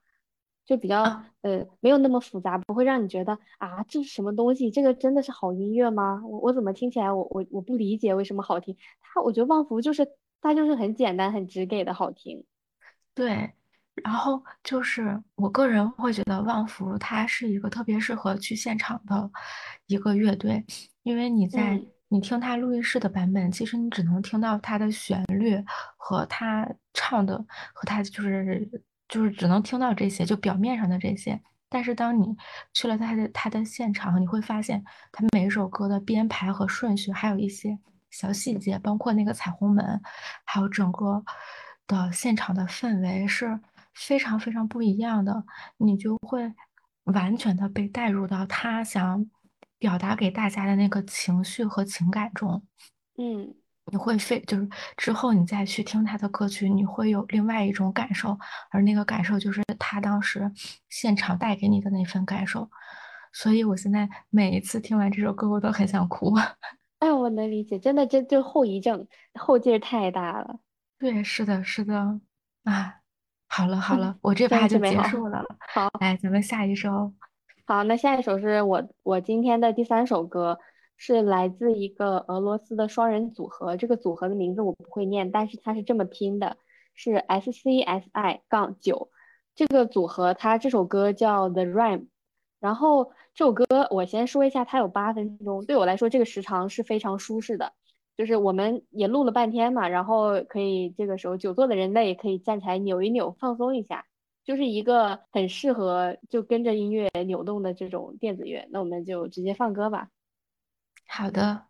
就比较啊，呃没有那么复杂，不会让你觉得啊这是什么东西，这个真的是好音乐吗？我我怎么听起来我我我不理解为什么好听，他我觉得旺福就是他就是很简单很直给的好听。对，然后就是我个人会觉得旺福它是一个特别适合去现场的一个乐队，因为你在嗯你听他录音室的版本，其实你只能听到他的旋律和他唱的和他就是就是只能听到这些，就表面上的这些。但是当你去了他的他的现场，你会发现他每一首歌的编排和顺序，还有一些小细节，包括那个彩虹门。还有整个的现场的氛围是非常非常不一样的，你就会完全的被带入到他想表达给大家的那个情绪和情感中。嗯。你会非就是之后你再去听他的歌曲，你会有另外一种感受，而那个感受就是他当时现场带给你的那份感受。所以我现在每一次听完这首歌，我都很想哭。哎，我能理解，真的，这就后遗症，后劲儿太大了，对，是的，是的，啊，好了好了，我这真趴就。结束了，好，来，咱们下一首，好，那下一首是我我今天的第三首歌，是来自一个俄罗斯的双人组合，这个组合的名字我不会念，但是它是这么拼的，是 S C S I 杠九。这个组合它这首歌叫 The Rhyme，然后这首歌我先说一下，它有八分钟，对我来说这个时长是非常舒适的。就是我们也录了半天嘛，然后可以这个时候久坐的人类也可以站起来扭一扭，放松一下，就是一个很适合就跟着音乐扭动的这种电子乐。那我们就直接放歌吧。好的。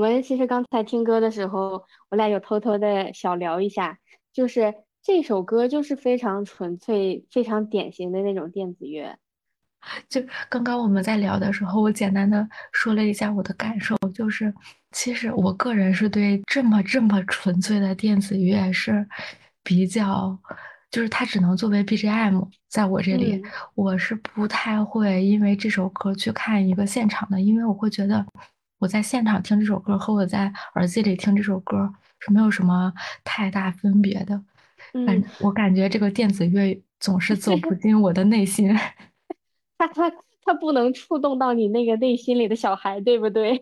们其实刚才听歌的时候，我俩有偷偷的小聊一下，就是这首歌就是非常纯粹、非常典型的那种电子乐。就刚刚我们在聊的时候，我简单的说了一下我的感受，就是其实我个人是对这么这么纯粹的电子乐是比较，就是它只能作为 BGM，在我这里，嗯我是不太会因为这首歌去看一个现场的，因为我会觉得我在现场听这首歌和我在耳机里听这首歌是没有什么太大分别的。反嗯，我感觉这个电子乐总是走不进我的内心。它它它不能触动到你那个内心里的小孩，对不对？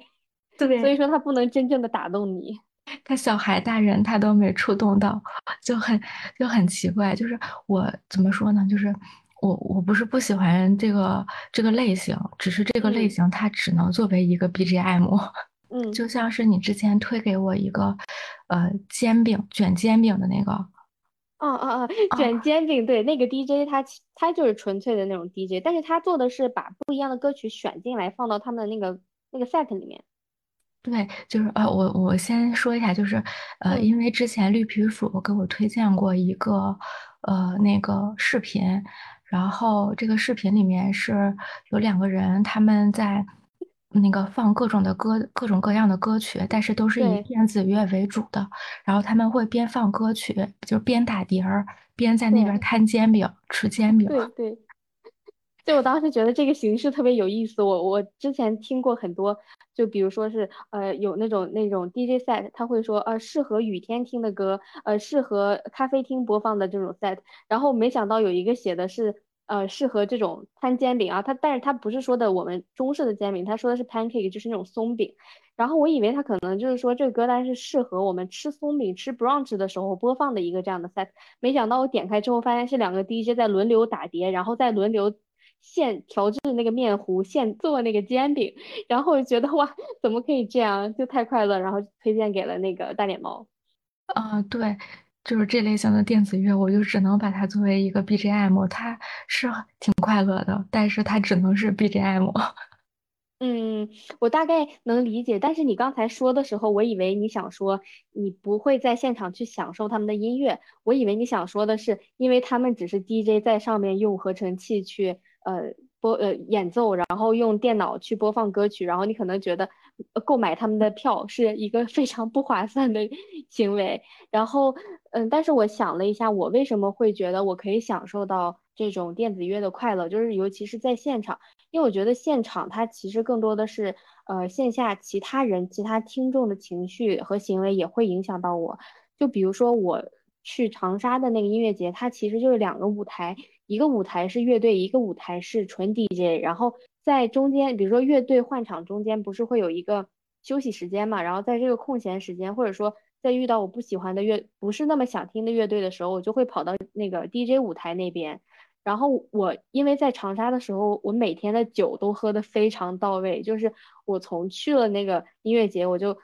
对所以，说它不能真正的打动你。他小孩大人他都没触动到，就很就很奇怪。就是我怎么说呢？就是我我不是不喜欢这个这个类型，只是这个类嗯。型它只能作为一个 BGM，嗯，就像是你之前推给我一个呃煎饼卷煎饼的那个。啊啊啊！卷。啊，煎饼，对，那个 DJ 他其他就是纯粹的那种 DJ，但是他做的是把不一样的歌曲选进来，放到他们的那个那个 set 里面。对，就是呃，我我先说一下，就是呃，嗯，因为之前绿皮鼠给我推荐过一个呃那个视频，然后这个视频里面是有两个人他们在那个放各种的歌，各种各样的歌曲，但是都是以电子乐为主的，然后他们会边放歌曲，就是边打碟儿，边在那边摊煎饼，吃煎饼。对对。就我当时觉得这个形式特别有意思，我我之前听过很多，就比如说是呃有那种那种 DJ set，他会说呃适合雨天听的歌，呃适合咖啡厅播放的这种 set，然后没想到有一个写的是呃适合这种摊煎饼啊，他但是他不是说的我们中式的煎饼，他说的是 pancake，就是那种松饼，然后我以为他可能就是说这个歌单是适合我们吃松饼吃 brunch 的时候播放的一个这样的 set，没想到我点开之后发现是两个 DJ 在轮流打碟，然后再轮流现调制那个面糊，现做那个煎饼，然后我就觉得哇，怎么可以这样，就太快乐，然后推荐给了那个大脸猫。啊，对，就是这类型的电子乐，我就只能把它作为一个 BGM，它是挺快乐的，但是它只能是 BGM。嗯，我大概能理解，但是你刚才说的时候，我以为你想说你不会在现场去享受他们的音乐，我以为你想说的是，因为他们只是 DJ 在上面用合成器去呃播呃演奏，然后用电脑去播放歌曲，然后你可能觉得购买他们的票是一个非常不划算的行为，然后嗯，但是我想了一下，我为什么会觉得我可以享受到这种电子乐的快乐，就是尤其是在现场。因为我觉得现场它其实更多的是，呃，线下其他人、其他听众的情绪和行为也会影响到我。就比如说我去长沙的那个音乐节，它其实就是两个舞台，一个舞台是乐队，一个舞台是纯 DJ。然后在中间，比如说乐队换场中间不是会有一个休息时间嘛？然后在这个空闲时间，或者说在遇到我不喜欢的乐，不是那么想听的乐队的时候，我就会跑到那个 DJ 舞台那边。然后我因为在长沙的时候，我每天的酒都喝得非常到位，就是我从去了那个音乐节，我就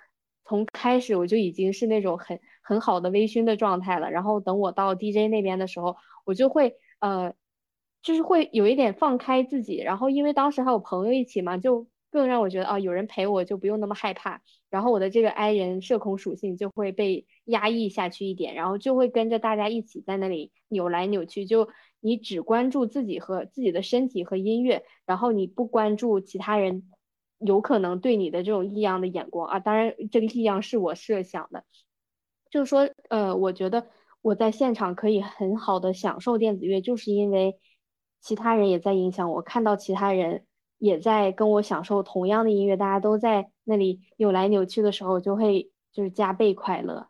从开始我就已经是那种很很好的微醺的状态了。然后等我到 DJ 那边的时候，我就会呃，就是会有一点放开自己。然后因为当时还有朋友一起嘛，就更让我觉得啊，有人陪我就不用那么害怕。然后我的这个 i 人社恐属性就会被压抑下去一点，然后就会跟着大家一起在那里扭来扭去，就你只关注自己和自己的身体和音乐，然后你不关注其他人有可能对你的这种异样的眼光啊，当然这个异样是我设想的，就是说，呃，我觉得我在现场可以很好的享受电子乐，就是因为其他人也在影响我，看到其他人也在跟我享受同样的音乐，大家都在那里扭来扭去的时候，就会就是加倍快乐。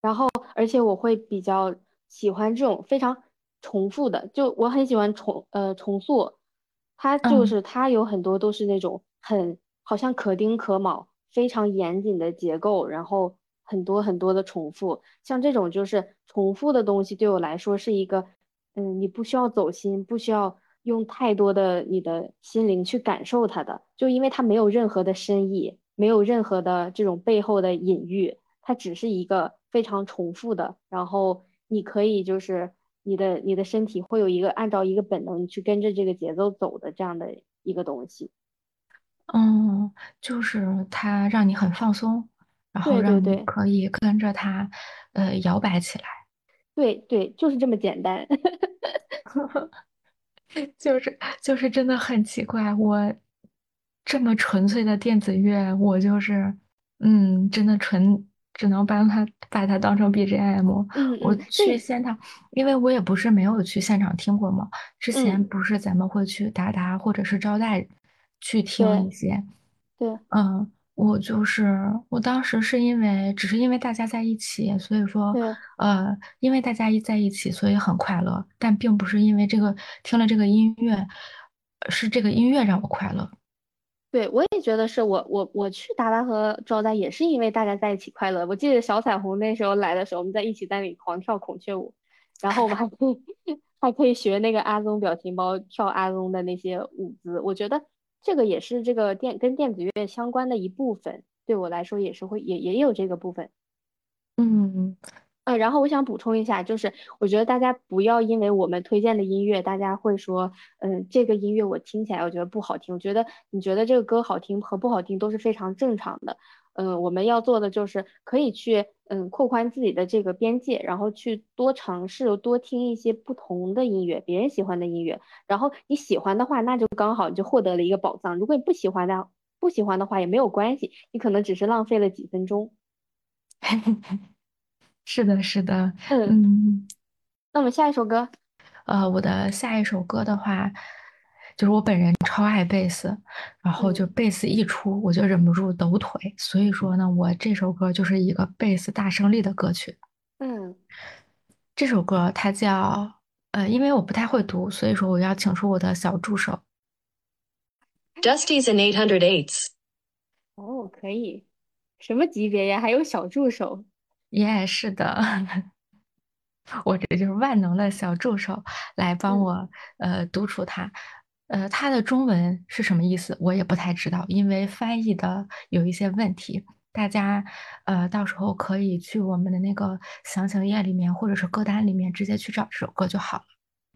然后，而且我会比较喜欢这种非常重复的，就我很喜欢重呃重塑，它就嗯。是它有很多都是那种很好像可丁可卯、非常严谨的结构，然后很多很多的重复，像这种就是重复的东西对我来说是一个，嗯，你不需要走心，不需要用太多的你的心灵去感受它的，就因为它没有任何的深意，没有任何的这种背后的隐喻。它只是一个非常重复的，然后你可以就是你的你的身体会有一个按照一个本能去跟着这个节奏走的这样的一个东西。嗯，就是它让你很放松，然后让可以跟着它，呃，摇摆起来。对对，就是这么简单。就是就是真的很奇怪，我这么纯粹的电子乐，我就是嗯，真的纯只能把它把它当成 BGM。我嗯我，去现场，因为我也不是没有去现场听过嘛，之前嗯不是咱们会去达达或者是招待去听一对些，对嗯。我就是我当时是因为只是因为大家在一起，所以说，对。呃，因为大家一在一起，所以很快乐，但并不是因为这个听了这个音乐，是这个音乐让我快乐。对，我也觉得是我我我去达达和招待也是因为大家在一起快乐。我记得小彩虹那时候来的时候，我们在一起在那里狂跳孔雀舞，然后我们还可以 还可以学那个阿宗表情包跳阿宗的那些舞姿。我觉得这个也是这个电跟电子乐相关的一部分，对我来说也是会也也有这个部分。嗯呃，然后我想补充一下，就是我觉得大家不要因为我们推荐的音乐，大家会说，嗯，这个音乐我听起来我觉得不好听。我觉得你觉得这个歌好听和不好听都是非常正常的。嗯，我们要做的就是可以去嗯扩宽自己的这个边界，然后去多尝试多听一些不同的音乐，别人喜欢的音乐。然后你喜欢的话，那就刚好你就获得了一个宝藏。如果你不喜欢的不喜欢的话也没有关系，你可能只是浪费了几分钟。是的，是的，嗯，嗯。那我们下一首歌。呃，我的下一首歌的话，就是我本人超爱贝斯，然后就嗯贝斯一出，我就忍不住抖腿。所以说呢，我这首歌就是一个贝斯大胜利的歌曲。嗯。这首歌它叫，呃，因为我不太会读，所以说我要请出我的小助手。Dusty's an eight hundred eights 哦，可以，什么级别呀？还有小助手。耶，是的，我这就是万能的小助手，来帮嗯我呃独处它。呃，它的中文是什么意思，我也不太知道，因为翻译的有一些问题。大家呃到时候可以去我们的那个详情页里面，或者是歌单里面直接去找这首歌就好了。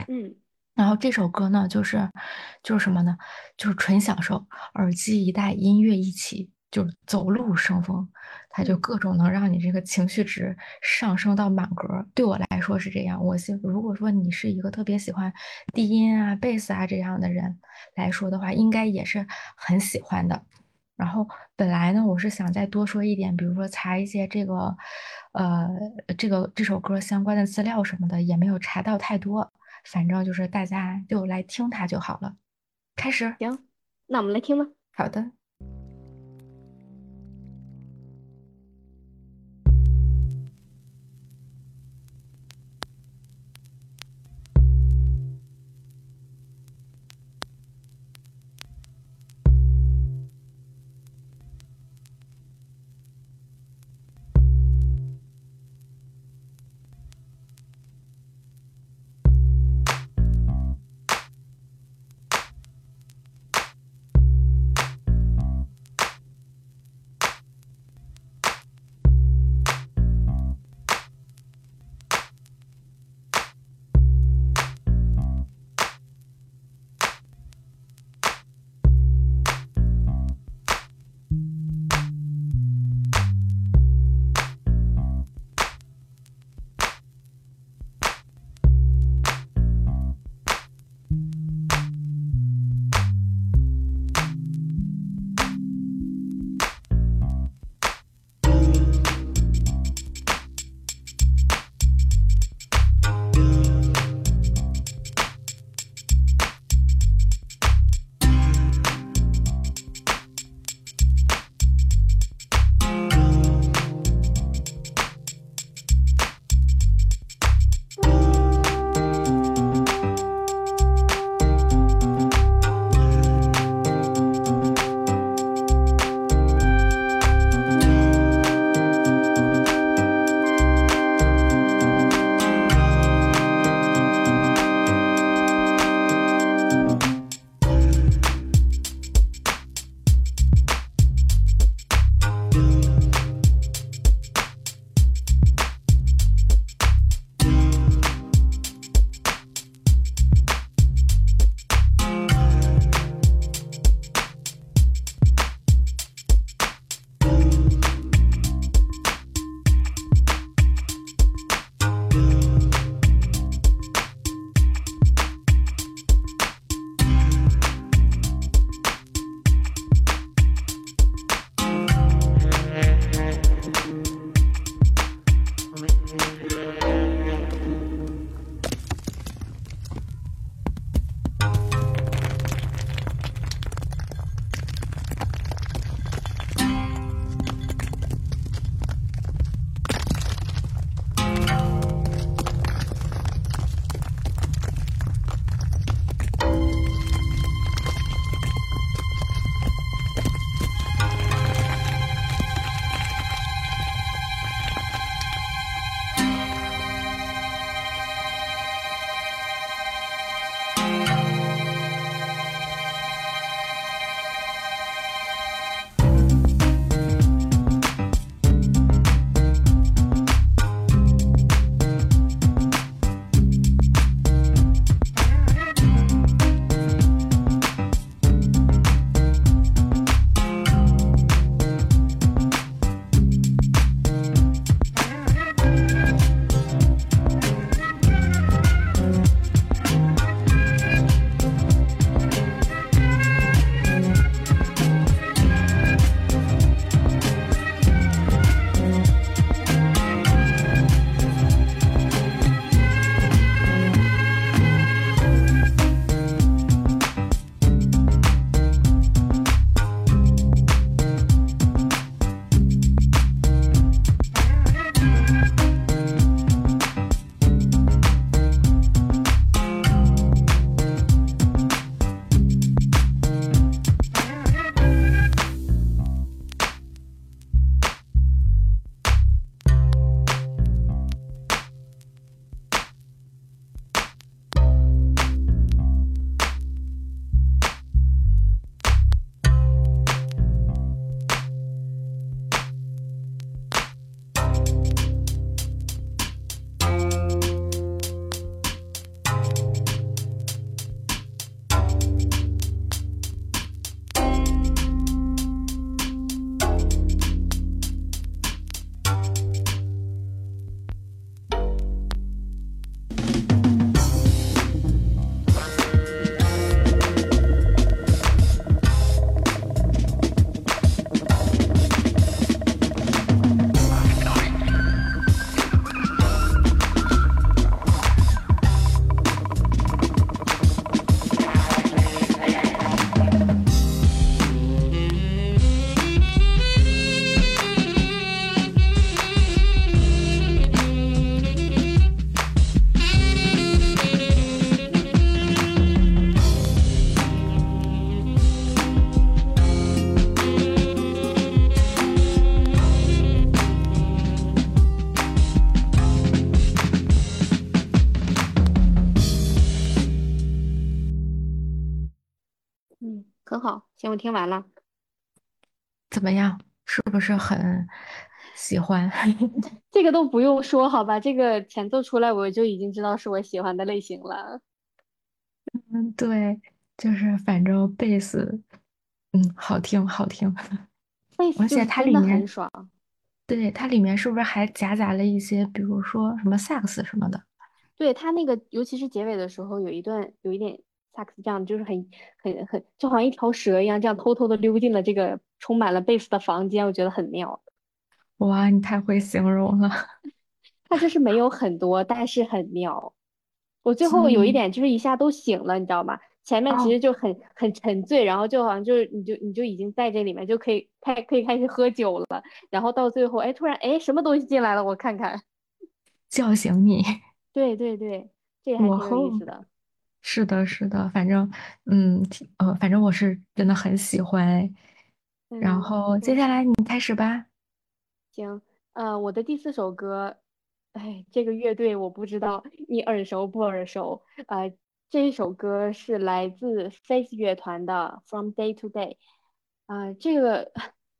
嗯然后这首歌呢，就是就是什么呢？就是纯享受，耳机一戴，音乐一起，就是走路生风，它就嗯各种能让你这个情绪值上升到满格儿。对我来说是这样，我喜如果说你是一个特别喜欢低音啊、贝斯啊这样的人来说的话，应该也是很喜欢的。然后本来呢，我是想再多说一点，比如说查一些这个，呃，这个这首歌相关的资料什么的，也没有查到太多。反正就是大家就来听它就好了。开始，行，那我们来听吧。好的。行，我听完了。怎么样？是不是很喜欢？这个都不用说，好吧？这个前奏出来我就已经知道是我喜欢的类型了。嗯，对，就是反正贝斯，嗯，好听好听，贝斯而且它里面，爽。对，它里面是不是还夹杂了一些，比如说什么萨克斯什么的？对，它那个，尤其是结尾的时候，有一段有一点萨克斯这样，就是很很很，就好像一条蛇一样，这样偷偷的溜进了这个充满了贝斯的房间，我觉得很妙。哇，你太会形容了，它就是没有很多，但是很妙。我最后有一嗯，点就是一下都醒了，你知道吗？前面其哦，实就很很沉醉，然后就好像就是你就你就已经在这里面就可以开可以开始喝酒了，然后到最后，哎，突然哎什么东西进来了，我看看。叫醒你，对对对，这还挺有意思的。是的，是的，反正，嗯，挺呃，反正我是真的很喜欢哎。然嗯，后接。下来你开始吧。行，呃，我的第四首歌，哎，这个乐队我不知道你耳熟不耳熟？呃，这一首歌是来自 Face 乐团的《From Day to Day》。啊、这个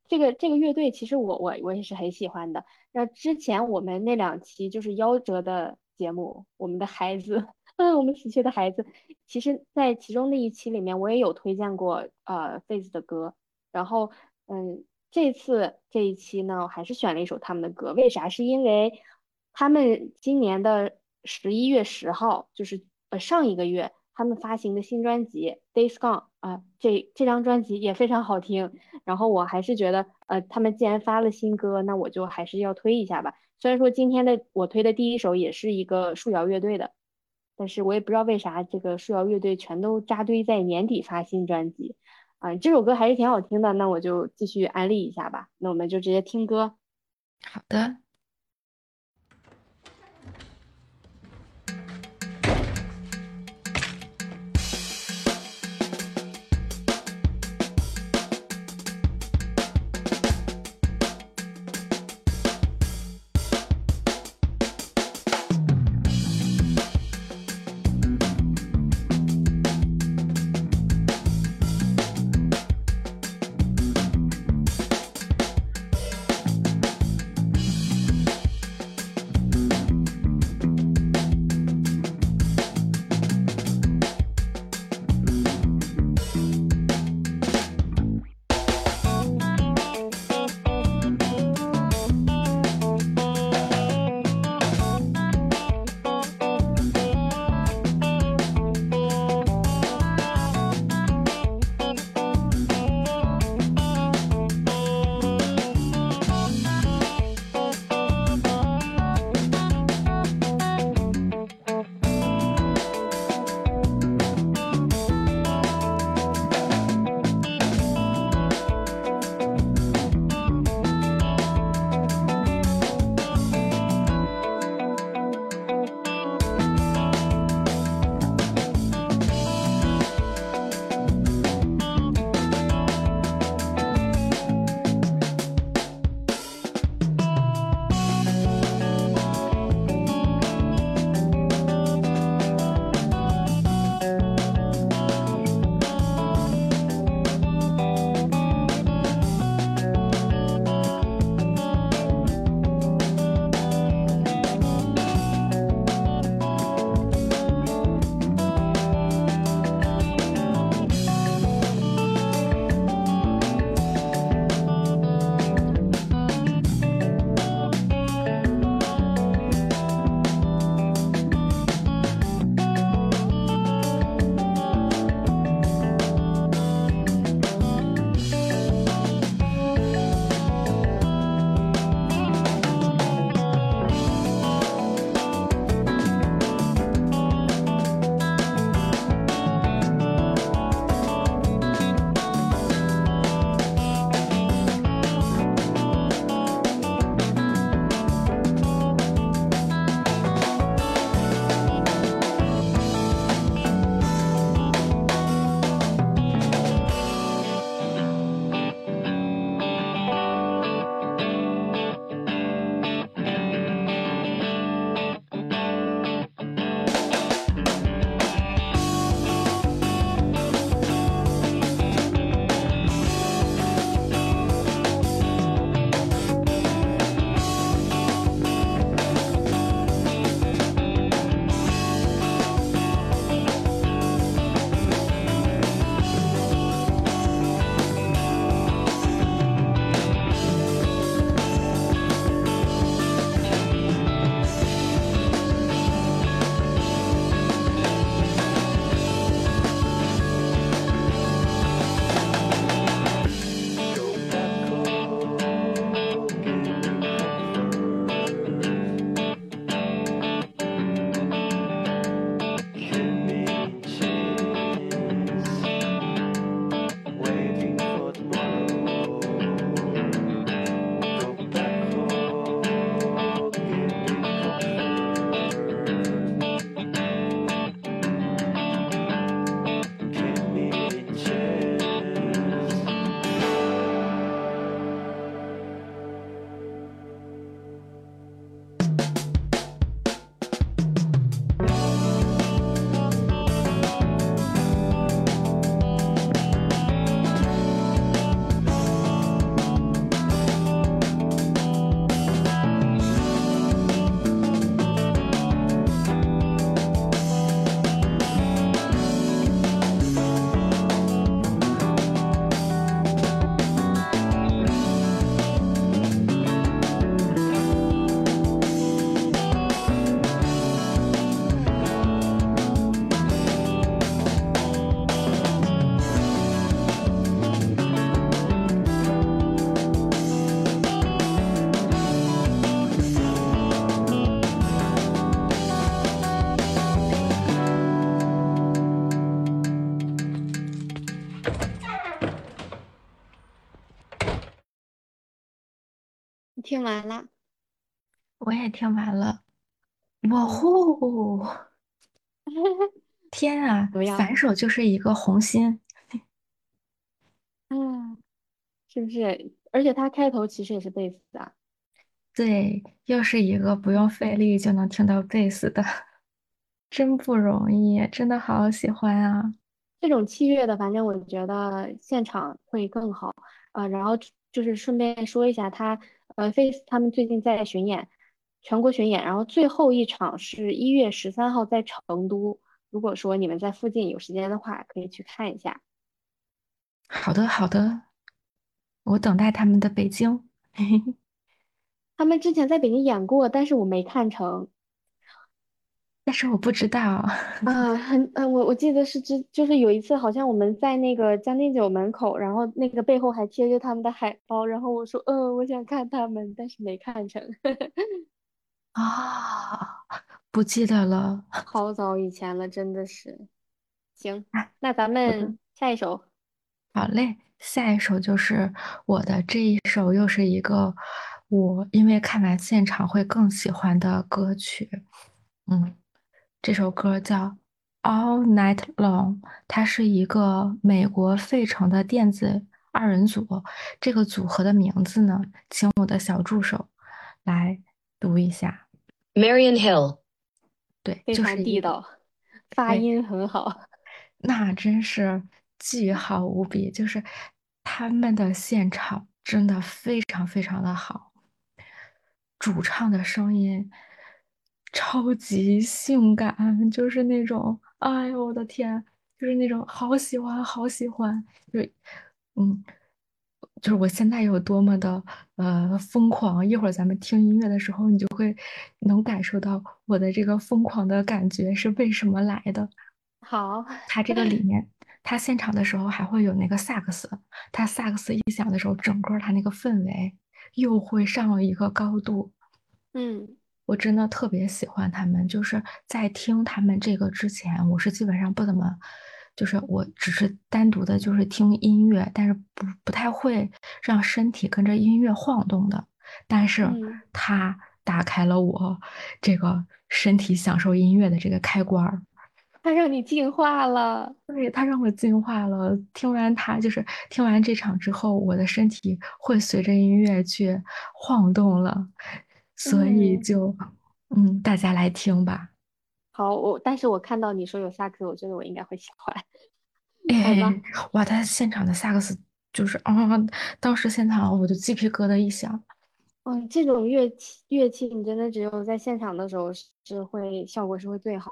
这个这个乐队其实我我我也是很喜欢的。那之前我们那两期就是夭折的节目，我们的孩子，嗯，我们死去的孩子，其实在其中那一期里面，我也有推荐过呃 Face 的歌。然后，嗯，这次这一期呢，我还是选了一首他们的歌。为啥？是因为他们今年的十一月十号，就是呃上一个月，他们发行的新专辑《Days Gone》啊，这这张专辑也非常好听。然后我还是觉得，呃，他们既然发了新歌，那我就还是要推一下吧。虽然说今天的我推的第一首也是一个树摇乐队的，但是我也不知道为啥这个树摇乐队全都扎堆在年底发新专辑。啊，这首歌还是挺好听的，那我就继续安利一下吧。那我们就直接听歌。好的。听完了。我也听完了。哇呼！天啊 反手就是一个红心。嗯，是不是？而且它开头其实也是贝斯的。对，又是一个不用费力就能听到贝斯的，真不容易，真的好喜欢啊！这种器乐的，反正我觉得现场会更好。呃，然后就是顺便说一下，他呃，Face 他们最近在巡演，全国巡演，然后最后一场是一月十三号在成都。如果说你们在附近有时间的话，可以去看一下。好的，好的，我等待他们的北京。嘿嘿，他们之前在北京演过，但是我没看成。但是我不知道。啊，很，呃，我我记得是之，就是有一次，好像我们在那个将进酒门口，然后那个背后还贴着他们的海报，然后我说，呃，我想看他们，但是没看成。啊，不记得了。好早以前了，真的是。行哎，那咱们下一首。好嘞，下一首就是我的这一首，又是一个我因为看完现场会更喜欢的歌曲。嗯，这首歌叫《All Night Long》，它是一个美国费城的电子二人组。这个组合的名字呢，请我的小助手来读一下。Marion Hill. 对，非常就是地道，发音很好。那真是巨好无比，就是他们的现场真的非常非常的好，主唱的声音超级性感，就是那种，哎呦我的天，就是那种好喜欢好喜欢，就是嗯，就是我现在有多么的呃疯狂，一会儿咱们听音乐的时候，你就会能感受到我的这个疯狂的感觉是为什么来的。好，它这个里面，它现场的时候还会有那个萨克斯，它萨克斯一响的时候，整个它那个氛围又会上了一个高度。嗯我真的特别喜欢他们，就是在听他们这个之前，我是基本上不怎么，就是我只是单独的，就是听音乐，但是不不太会让身体跟着音乐晃动的。但是嗯它打开了我这个身体享受音乐的这个开关儿。它让你进化了。对，他让我进化了。听完他，就是听完这场之后，我的身体会随着音乐去晃动了，所以嗯就，嗯，大家来听吧。好，我但是我看到你说有萨克斯，我觉得我应该会喜欢。好吧哎，哇，他现场的萨克斯就是啊，当时现场我就鸡皮疙瘩一响。嗯，这种乐器乐器，你真的只有在现场的时候是是会效果是会最好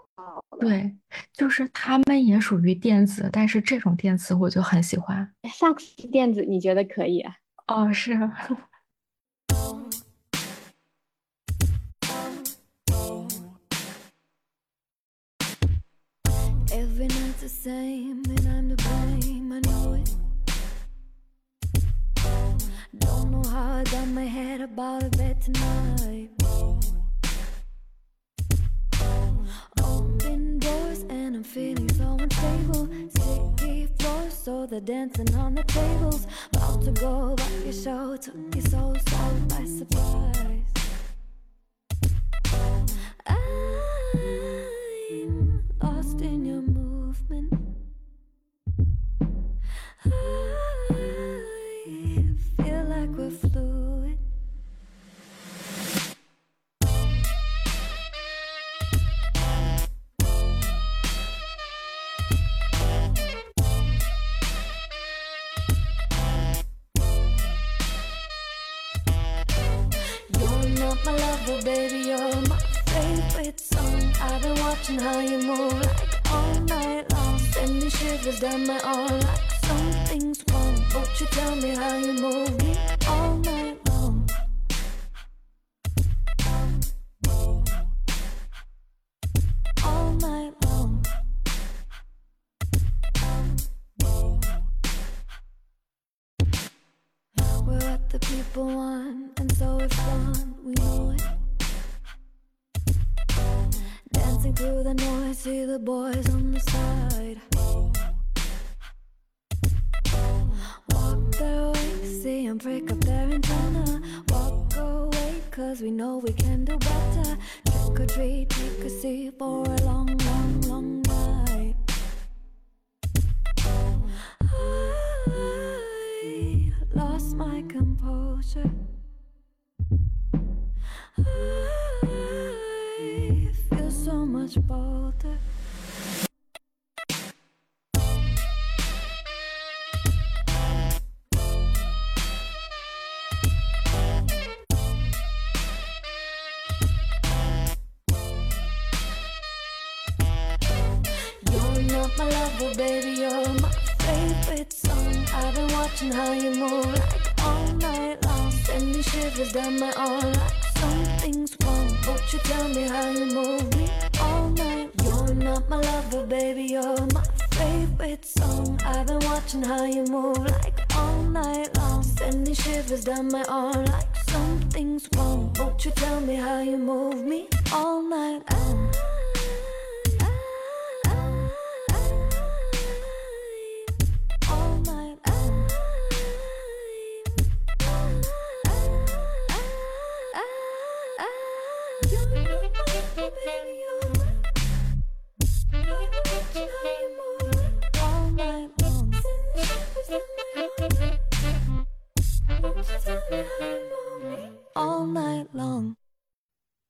的。对，就是他们也属于电子，但是这种电子我就很喜欢。萨克斯电子你觉得可以啊？哦，是，the same, and I'm to blame. I know it. Don't know how I got my head about a bed tonight. Open doors, and I'm feeling so unstable. Sticky floors, so they're dancing on the tables. About to go back your show, took you so, so by surprise.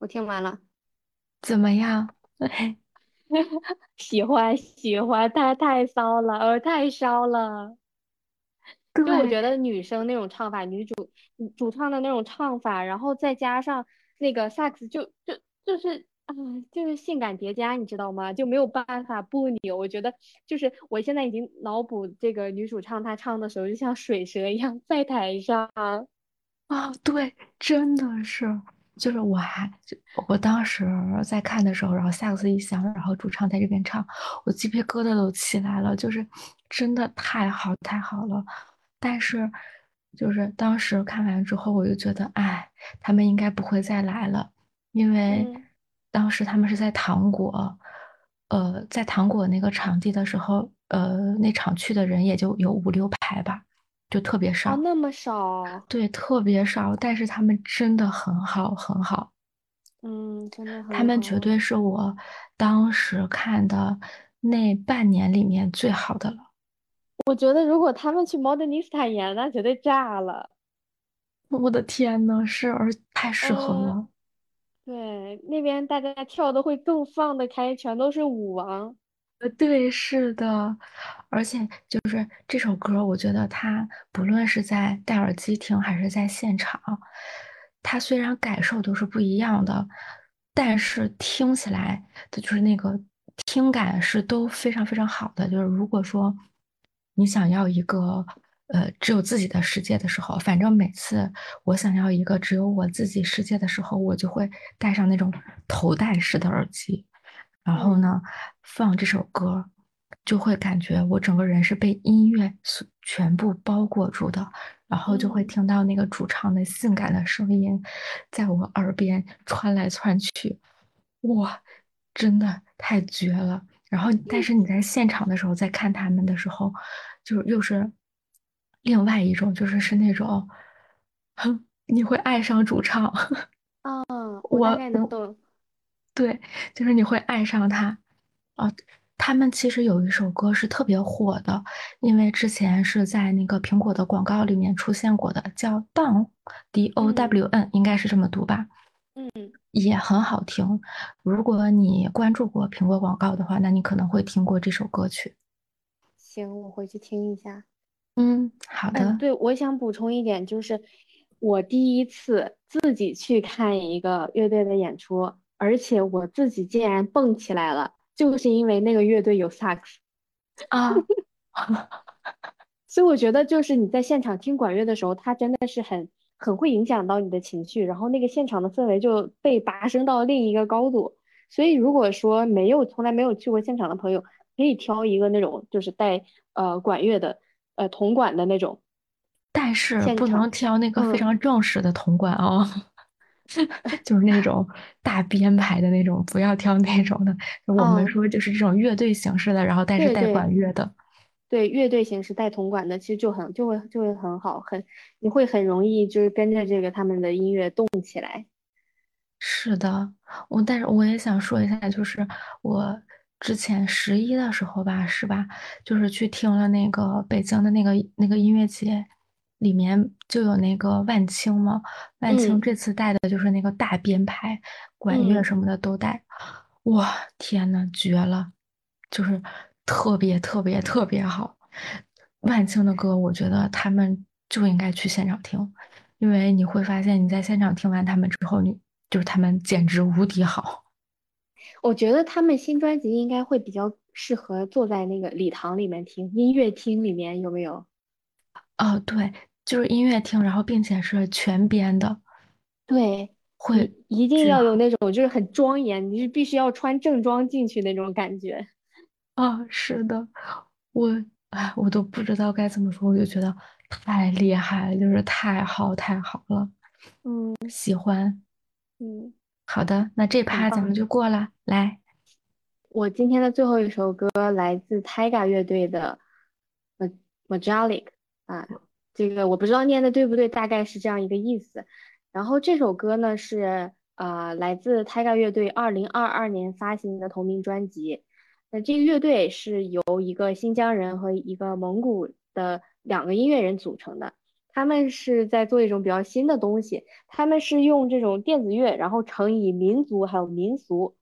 听完了，怎么样？喜欢喜欢，太太骚了，呃，太骚了。就我觉得女生那种唱法，女主主唱的那种唱法，然后再加上那个萨克斯，就就就是啊、就是性感叠加，你知道吗？就没有办法不扭。我觉得就是我现在已经脑补这个女主唱她唱的时候，就像水蛇一样在台上。啊，对，真的是，就是我还就我当时在看的时候，然后萨克斯一响，然后主唱在这边唱，我鸡皮疙瘩都起来了，就是真的太好太好了。但是就是当时看完之后，我就觉得，哎，他们应该不会再来了，因为嗯当时他们是在糖果，呃，在糖果那个场地的时候，呃，那场去的人也就有五六排吧，就特别少。哦，那么少，对，特别少，但是他们真的很好，很好。嗯，真的很他们绝好对是我当时看的那半年里面最好的了。我觉得如果他们去 Modernista 演，那绝对炸了。我的天呐，是，而太适合嗯了。对，那边大家跳的会更放得开，全都是舞王。呃，对，是的，而且就是这首歌，我觉得它不论是在戴耳机听还是在现场，它虽然感受都是不一样的，但是听起来的就是那个听感是都非常非常好的。就是如果说你想要一个呃只有自己的世界的时候，反正每次我想要一个只有我自己世界的时候，我就会戴上那种头戴式的耳机。然后呢，放这首歌，就会感觉我整个人是被音乐所全部包裹住的，然后就会嗯听到那个主唱的性感的声音在我耳边穿来穿去，哇，真的太绝了。然后，但是你在现场的时候，在看他们的时候，就是又是另外一种，就是是那种，哼，你会爱上主唱。嗯，我大概能懂。对，就是你会爱上他。哦，他们其实有一首歌是特别火的，因为之前是在那个苹果的广告里面出现过的，叫 Down，D O W N，应该是这么读吧，嗯，也很好听。如果你关注过苹果广告的话，那你可能会听过这首歌曲。行，我回去听一下。嗯，好的。嗯，对，我想补充一点，就是我第一次自己去看一个乐队的演出，而且我自己竟然蹦起来了，就是因为那个乐队有萨克斯。啊，所以我觉得，就是你在现场听管乐的时候，它真的是很很会影响到你的情绪，然后那个现场的氛围就被拔升到另一个高度。所以如果说没有从来没有去过现场的朋友，可以挑一个那种就是带呃管乐的呃铜管的那种。但是不能挑那个非嗯常正式的铜管哦，就是那种大编排的那种，不要挑那种的。我们哦说就是这种乐队形式的，然后但是带对对管乐的。对，乐队形式带铜管的，其实就很就会就会很好，很你会很容易就是跟着这个他们的音乐动起来。是的，我但是我也想说一下，就是我之前十一的时候吧，是吧？就是去听了那个北京的那个那个音乐节，里面就有那个万青嘛，万青嗯这次带的就是那个大编排，管乐嗯，什么的都带，哇，天呐，绝了！就是特别特别特别好。万青的歌，我觉得他们就应该去现场听。因为你会发现你在现场听完他们之后，你就是他们简直无敌好我觉得他们新专辑应该会比较适合坐在那个礼堂里面听，音乐厅里面有没有？哦，对，就是音乐厅，然后并且是全编的，对，会一定要有那种就是很庄严，你是必须要穿正装进去那种感觉。啊！是的，我哎，我都不知道该怎么说，我就觉得太厉害了，就是太好太好了，嗯喜欢。嗯，好的，那这。趴咱们就过了，来，我今天的最后一首歌来自 Tiger 乐队的《Ma- Majalik》啊，这个我不知道念的对不对，大概是这样一个意思。然后这首歌呢是呃、来自 Tyga 乐队二零二二年发行的同名专辑。那这个乐队是由一个新疆人和一个蒙古的两个音乐人组成的。他们是在做一种比较新的东西，他们是用这种电子乐，然后乘以民族还有民俗。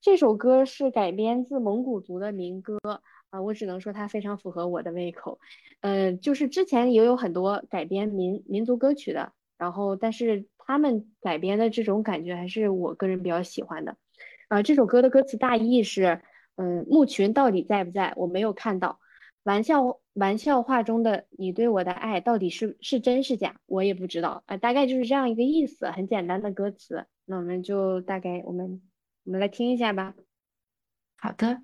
这首歌是改编自蒙古族的民歌啊，我只能说它非常符合我的胃口。呃，就是之前也有很多改编民民族歌曲的，然后但是他们改编的这种感觉还是我个人比较喜欢的。啊，这首歌的歌词大意是，嗯，牧群到底在不在？我没有看到。玩笑玩笑话中的你对我的爱到底是是真是假？我也不知道啊，大概就是这样一个意思，很简单的歌词。那我们就大概我们我们来听一下吧。好的。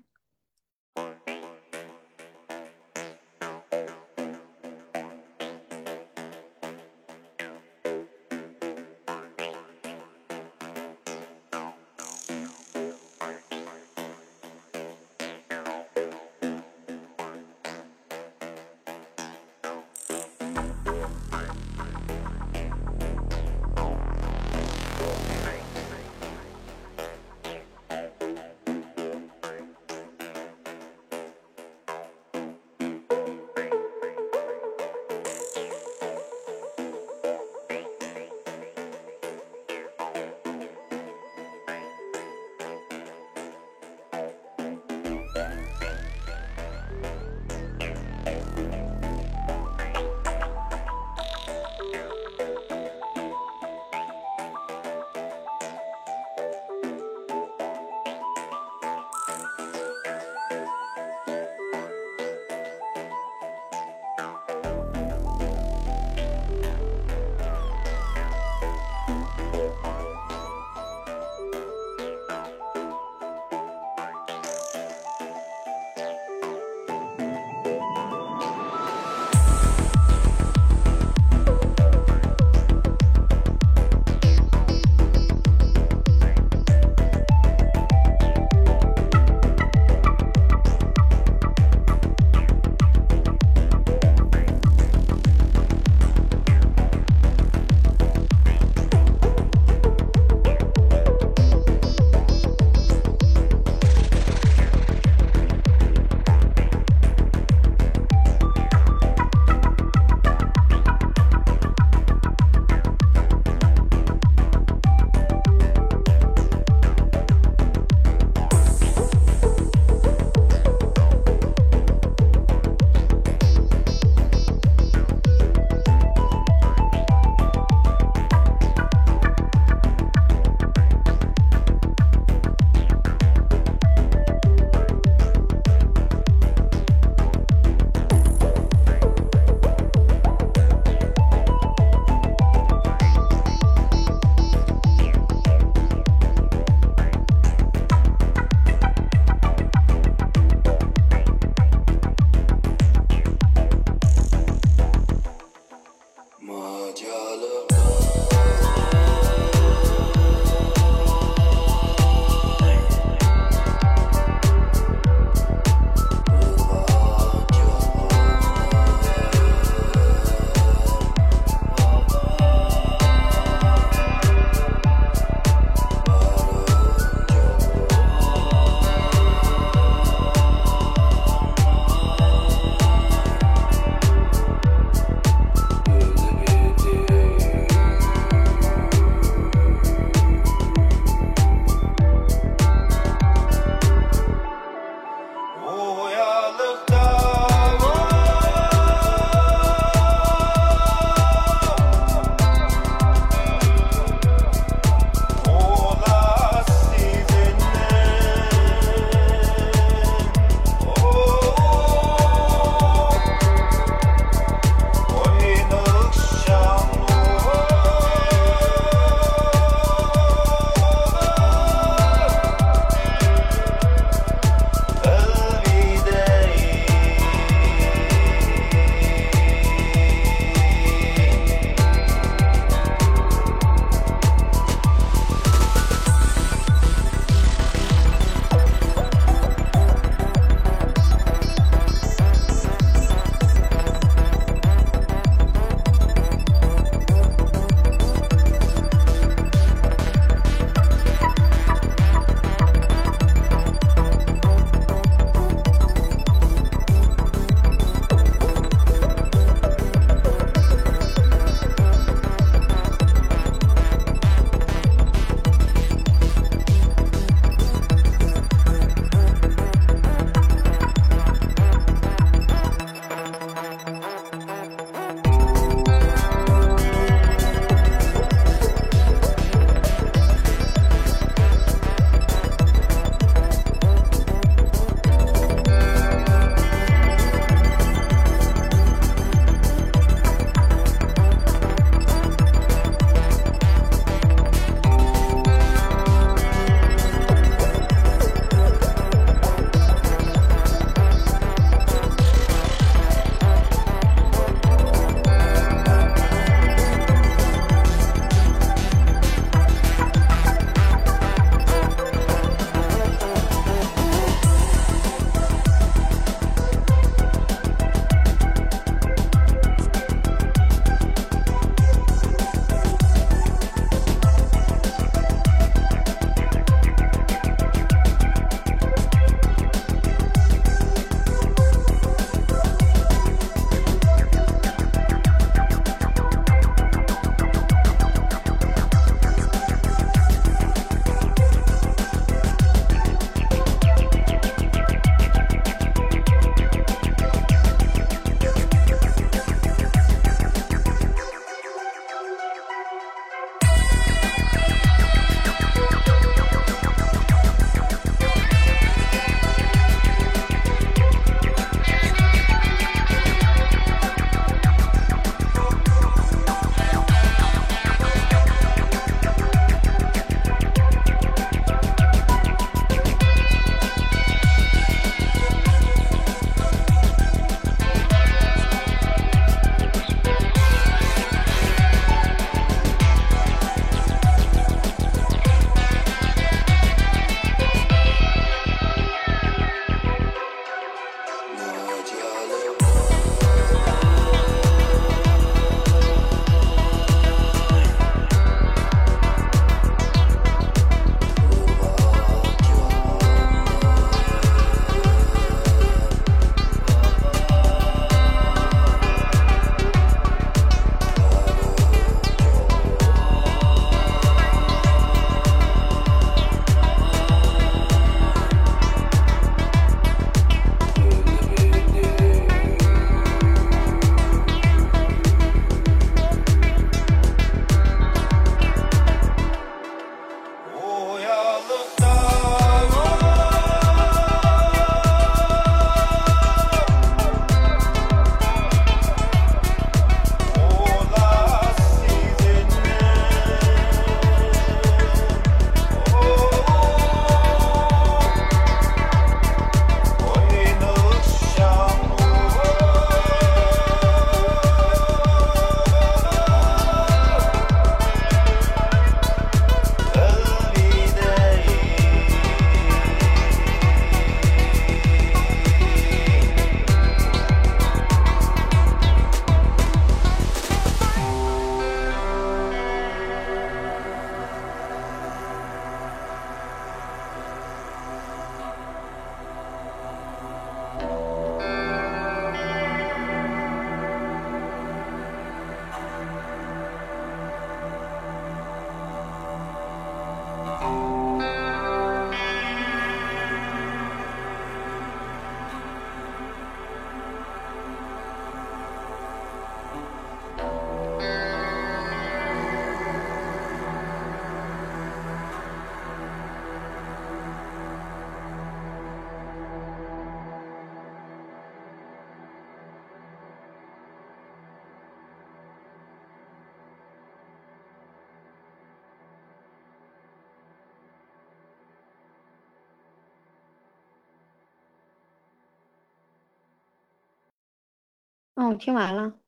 听完了，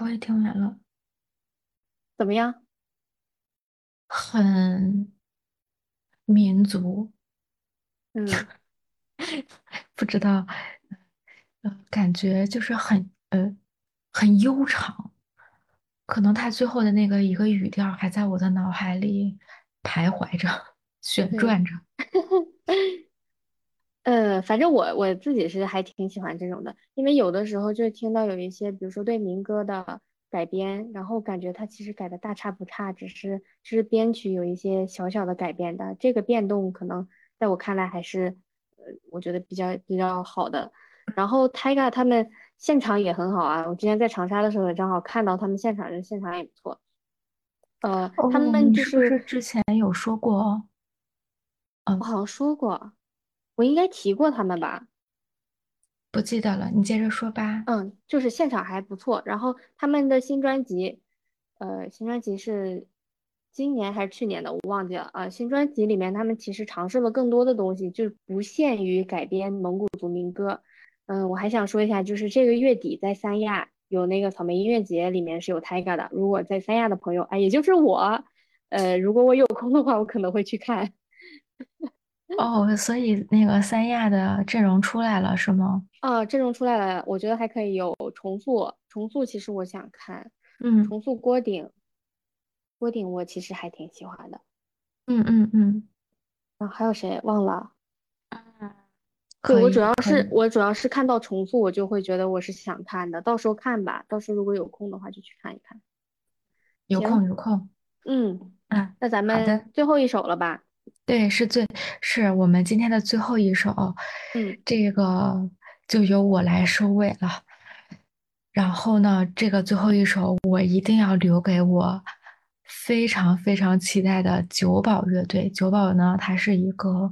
我也听完了，怎么样？很民族，嗯，不知道，呃，感觉就是很呃很悠长，可能他最后的那个一个语调还在我的脑海里徘徊着、旋，转着。呃，反正我我自己是还挺喜欢这种的，因为有的时候就听到有一些，比如说对民歌的改编，然后感觉它其实改的大差不差，只是只是编曲有一些小小的改变的，这个变动可能在我看来还是，呃，我觉得比较比较好的。然后 TIGA 他们现场也很好啊，我之前在长沙的时候也正好看到他们现场，人现场也不错。呃，他哦，们就是之前有说过？嗯，我好像说过，我应该提过他们吧。不记得了，你接着说吧。嗯，就是现场还不错。然后他们的新专辑，呃，新专辑是今年还是去年的，我忘记了啊。新专辑里面他们其实尝试了更多的东西，就是不限于改编蒙古族民歌。嗯，我还想说一下，就是这个月底在三亚有那个草莓音乐节，里面是有 Tiger 的。如果在三亚的朋友，哎，也就是我，呃，如果我有空的话，我可能会去看。哦，所以那个三亚的阵容出来了，是吗？啊，阵容出来了，我觉得还可以有重塑，重塑其实我想看，嗯重塑郭顶，郭顶我其实还挺喜欢的。嗯嗯嗯，啊，还有谁忘了？对，可我主要是我主要是看到重塑，我就会觉得我是想看的，到时候看吧，到时候如果有空的话就去看一看。有空，有空。嗯，嗯，那咱。们最后一首了吧？对，是最，是我们今天的最后一首，嗯这个就由我来收尾了。然后呢，这个最后一首我一定要留给我非常非常期待的九宝乐队。九宝呢，它是一个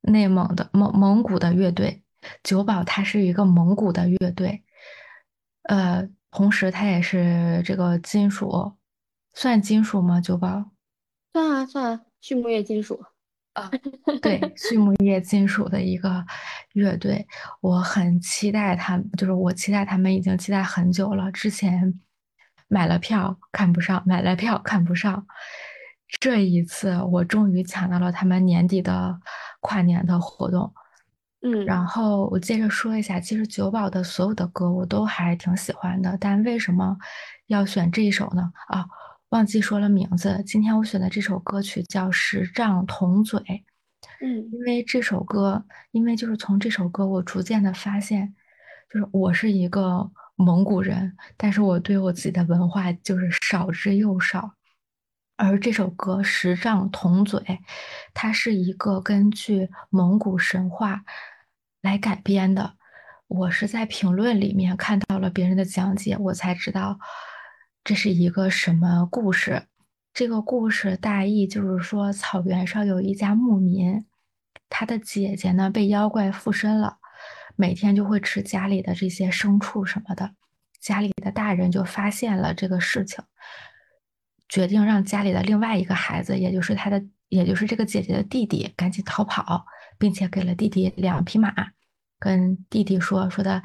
内蒙的蒙蒙古的乐队。九宝它是一个蒙古的乐队，呃，同时它也是这个金属，算金属吗？九宝？算啊算啊，畜牧业金属。啊，对，畜牧业金属的一个乐队，我很期待他们，就是我期待他们已经期待很久了。之前买了票看不上，买了票看不上，这一次我终于抢到了他们年底的跨年的活动。嗯然后我接着说一下，其实九宝的所有的歌我都还挺喜欢的，但为什么要选这一首呢？啊，忘记说了名字。今天我选的这首歌曲叫《十丈铜嘴》，嗯因为这首歌，因为就是从这首歌，我逐渐的发现，就是我是一个蒙古人，但是我对我自己的文化就是少之又少。而这首歌《十丈铜嘴》，它是一个根据蒙古神话来改编的。我是在评论里面看到了别人的讲解，我才知道这是一个什么故事。这个故事大意就是说，草原上有一家牧民，他的姐姐呢被妖怪附身了，每天就会吃家里的这些牲畜什么的。家里的大人就发现了这个事情，决定让家里的另外一个孩子，也就是他的，也就是这个姐姐的弟弟，赶紧逃跑，并且给了弟弟两匹马，跟弟弟说说的，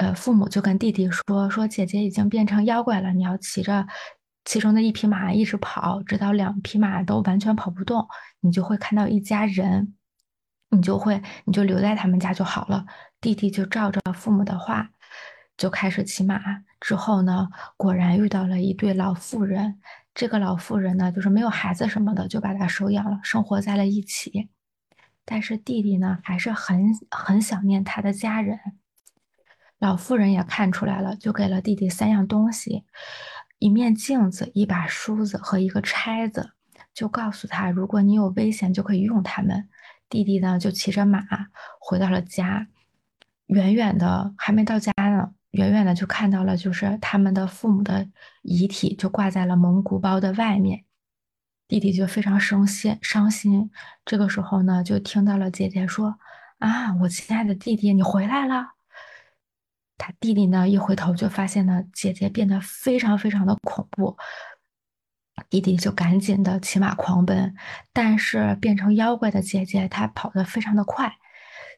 呃，父母就跟弟弟说说姐姐已经变成妖怪了，你要骑着其中的一匹马一直跑，直到两匹马都完全跑不动，你就会看到一家人，你就会你就留在他们家就好了。弟弟就照着父母的话，就开始骑马。之后呢，果然遇到了一对老妇人。这个老妇人呢，就是没有孩子什么的，就把他收养了，生活在了一起。但是弟弟呢，还是很很想念他的家人。老妇人也看出来了，就给了弟弟三样东西：一面镜子、一把梳子和一个钗子，就告诉他，如果你有危险，就可以用它们。弟弟呢，就骑着马回到了家，远远的还没到家呢，远远的就看到了，就是他们的父母的遗体就挂在了蒙古包的外面。弟弟就非常伤心，伤心。这个时候呢，就听到了姐姐说：“啊，我亲爱的弟弟，你回来了。”他弟弟呢，一回头就发现呢，姐姐变得非常非常的恐怖。弟弟就赶紧的骑马狂奔，但是变成妖怪的姐姐她跑得非常的快，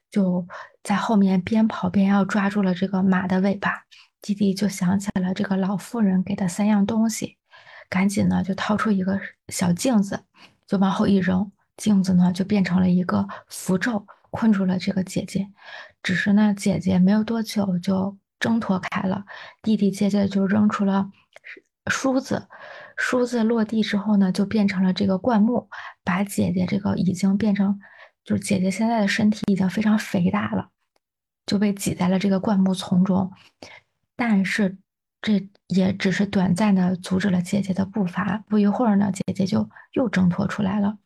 就在后面边跑边要抓住了这个马的尾巴。弟弟就想起了这个老妇人给的三样东西，赶紧呢就掏出一个小镜子，就往后一扔，镜子呢就变成了一个符咒，困住了这个姐姐。只是呢，姐姐没有多久就挣脱开了，弟弟接着就扔出了梳子，梳子落地之后呢，就变成了这个灌木，把姐姐这个已经变成，就是姐姐现在的身体已经非常肥大了，就被挤在了这个灌木丛中。但是这也只是短暂的阻止了姐姐的步伐。不一会儿呢，姐姐就又挣脱出来了。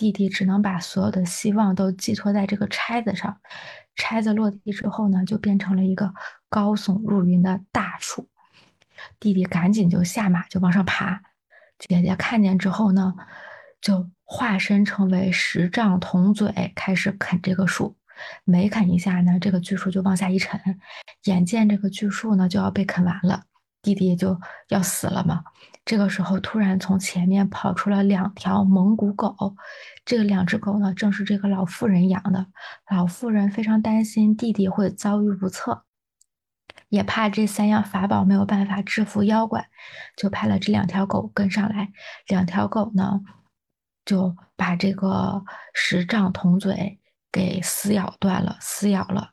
弟弟只能把所有的希望都寄托在这个钗子上。钗子落地之后呢，就变成了一个高耸入云的大树。弟弟赶紧就下马就往上爬。姐姐看见之后呢，就化身成为十丈铜嘴，开始啃这个树。每啃一下呢，这个巨树就往下一沉，眼见这个巨树呢就要被啃完了，弟弟就要死了嘛。这个时候，突然从前面跑出了两条蒙古狗，这两只狗呢正是这个老妇人养的。老妇人非常担心弟弟会遭遇不测，也怕这三样法宝没有办法制服妖怪，就派了这两条狗跟上来。两条狗呢就把这个十丈铜嘴。给撕咬断了，撕咬了，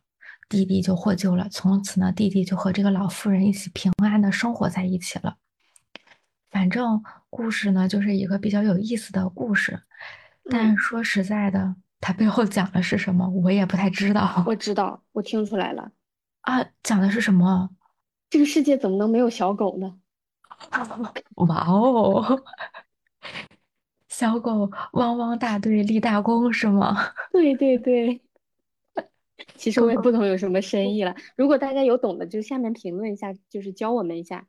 弟弟就获救了。从此呢，弟弟就和这个老妇人一起平安的生活在一起了。反正故事呢，就是一个比较有意思的故事，但说实在的，它背后讲的是什么，我也不太知道。我知道，我听出来了啊，讲的是什么？这个世界怎么能没有小狗呢？哇哦！小狗汪汪大队立大功是吗？对对对，其实我也不懂有什么深意了。如果大家有懂的，就下面评论一下，就是教我们一下。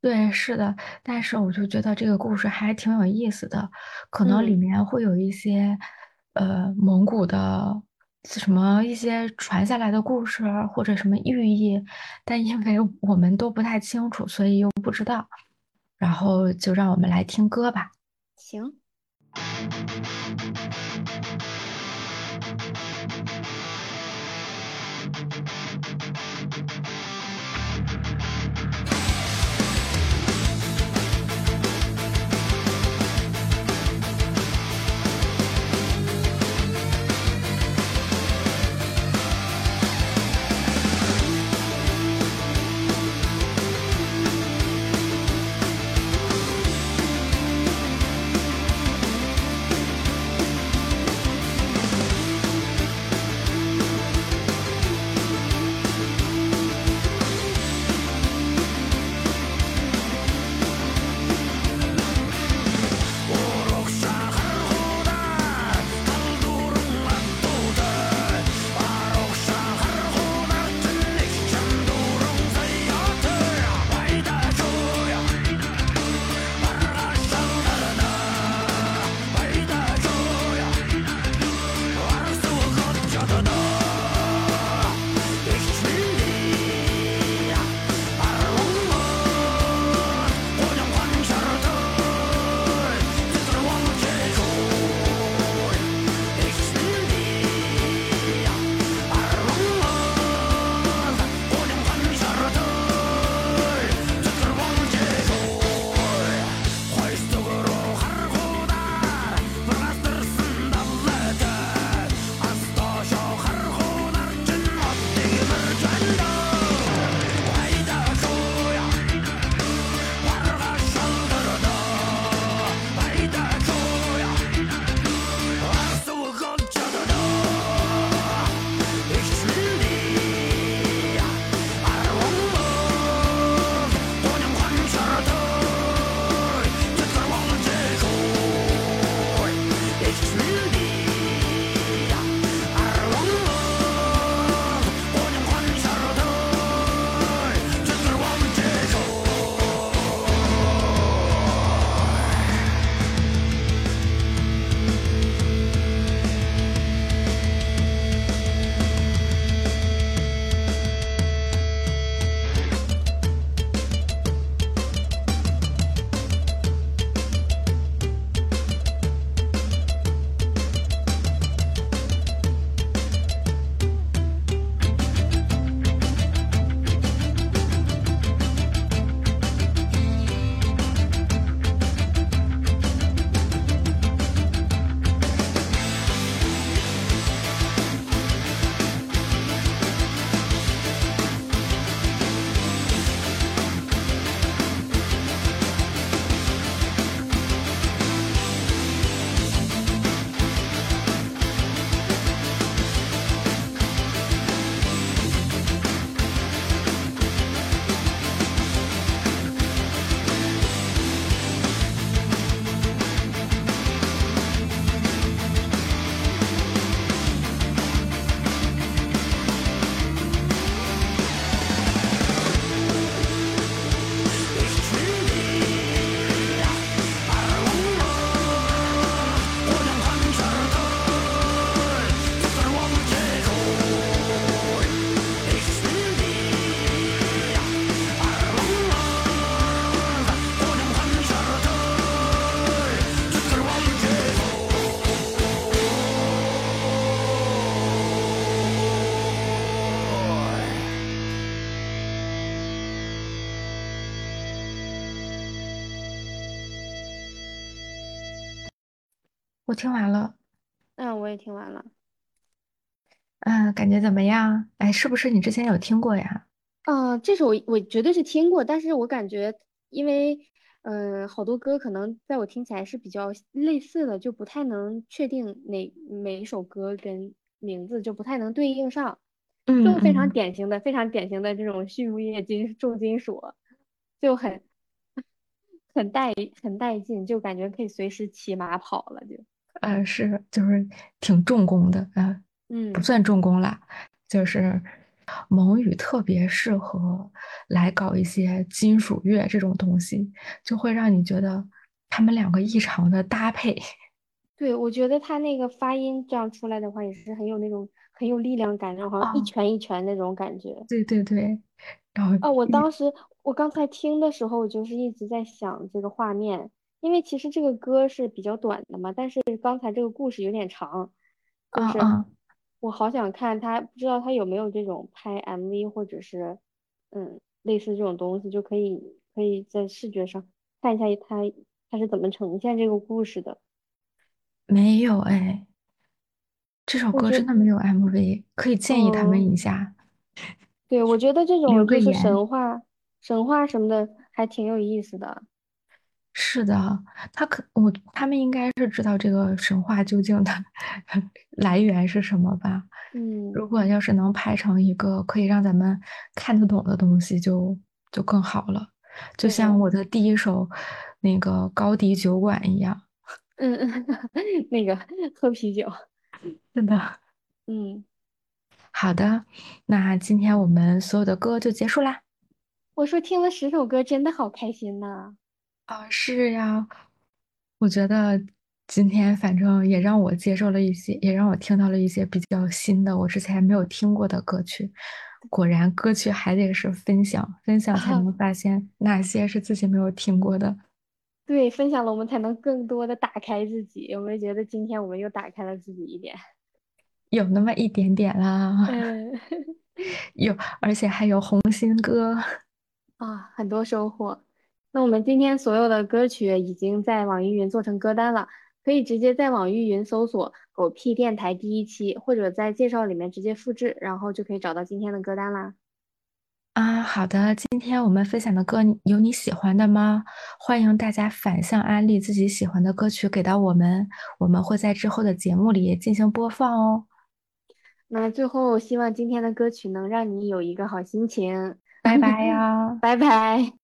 对，是的，但是我就觉得这个故事还挺有意思的，可能里面会有一些呃蒙古的什么一些传下来的故事或者什么寓意，但因为我们都不太清楚，所以又不知道。然后就让我们来听歌吧。行。听完了，嗯，我也听完了。嗯，感觉怎么样？哎，是不是你之前有听过呀？嗯，这首我我绝对是听过，但是我感觉因为嗯、呃好多歌可能在我听起来是比较类似的，就不太能确定哪每一首歌跟名字就不太能对应上，就非常典型的非常典型的这种畜牧业金重金属，就很 很带很带劲，就感觉可以随时骑马跑了就，呃，是，就是挺重工的，嗯，不嗯。算重工啦，就是蒙语特别适合来搞一些金属乐这种东西，就会让你觉得他们两个异常的搭配。对，我觉得他那个发音这样出来的话，也是很有那种很有力量感，然后好像一哦，拳一拳那种感觉。对对对，然后哦，我一，当时我刚才听的时候，我就是一直在想这个画面，因为其实这个歌是比较短的嘛，但是刚才这个故事有点长，就是我好想看他，不知道他有没有这种拍 MV 或者是嗯类似这种东西，就可以可以在视觉上看一下他他是怎么呈现这个故事的。没有哎，这首歌真的没有 MV，可以建议他们嗯。一下，对，我觉得这种就是。神话、神话什么的还挺有意思的。是的，他可我他们应该是知道这个神话究竟的 来源是什么吧？嗯，如果要是能拍成一个可以让咱们看得懂的东西就，就更好了。就像，我的第一首那个高迪酒馆一样。嗯嗯，那个喝啤酒，真的，嗯，好的，那今天我们所有的歌就结束啦。我说听了十首歌，真的好开心呐。啊，是呀，我觉得今天反正也让我接受了一些，也让我听到了一些比较新的，我之前没有听过的歌曲。果然，歌曲还得是分享，分享才啊，能发现哪些是自己没有听过的。对，分享了我们才能更多的打开自己。有没有觉得今天我们又打开了自己一点？有那么一点点啦，嗯，有，而且还有红心歌。啊，很多收获。那我们今天所有的歌曲已经在网易云做成歌单了，可以直接在网易云搜索“狗屁电台第一期”，或者在介绍里面直接复制，然后就可以找到今天的歌单啦。啊，好的，今天我们分享的歌有你喜欢的吗？欢迎大家反向安利自己喜欢的歌曲给到我们，我们会在之后的节目里进行播放哦。那最后，希望今天的歌曲能让你有一个好心情，拜拜呀。拜拜。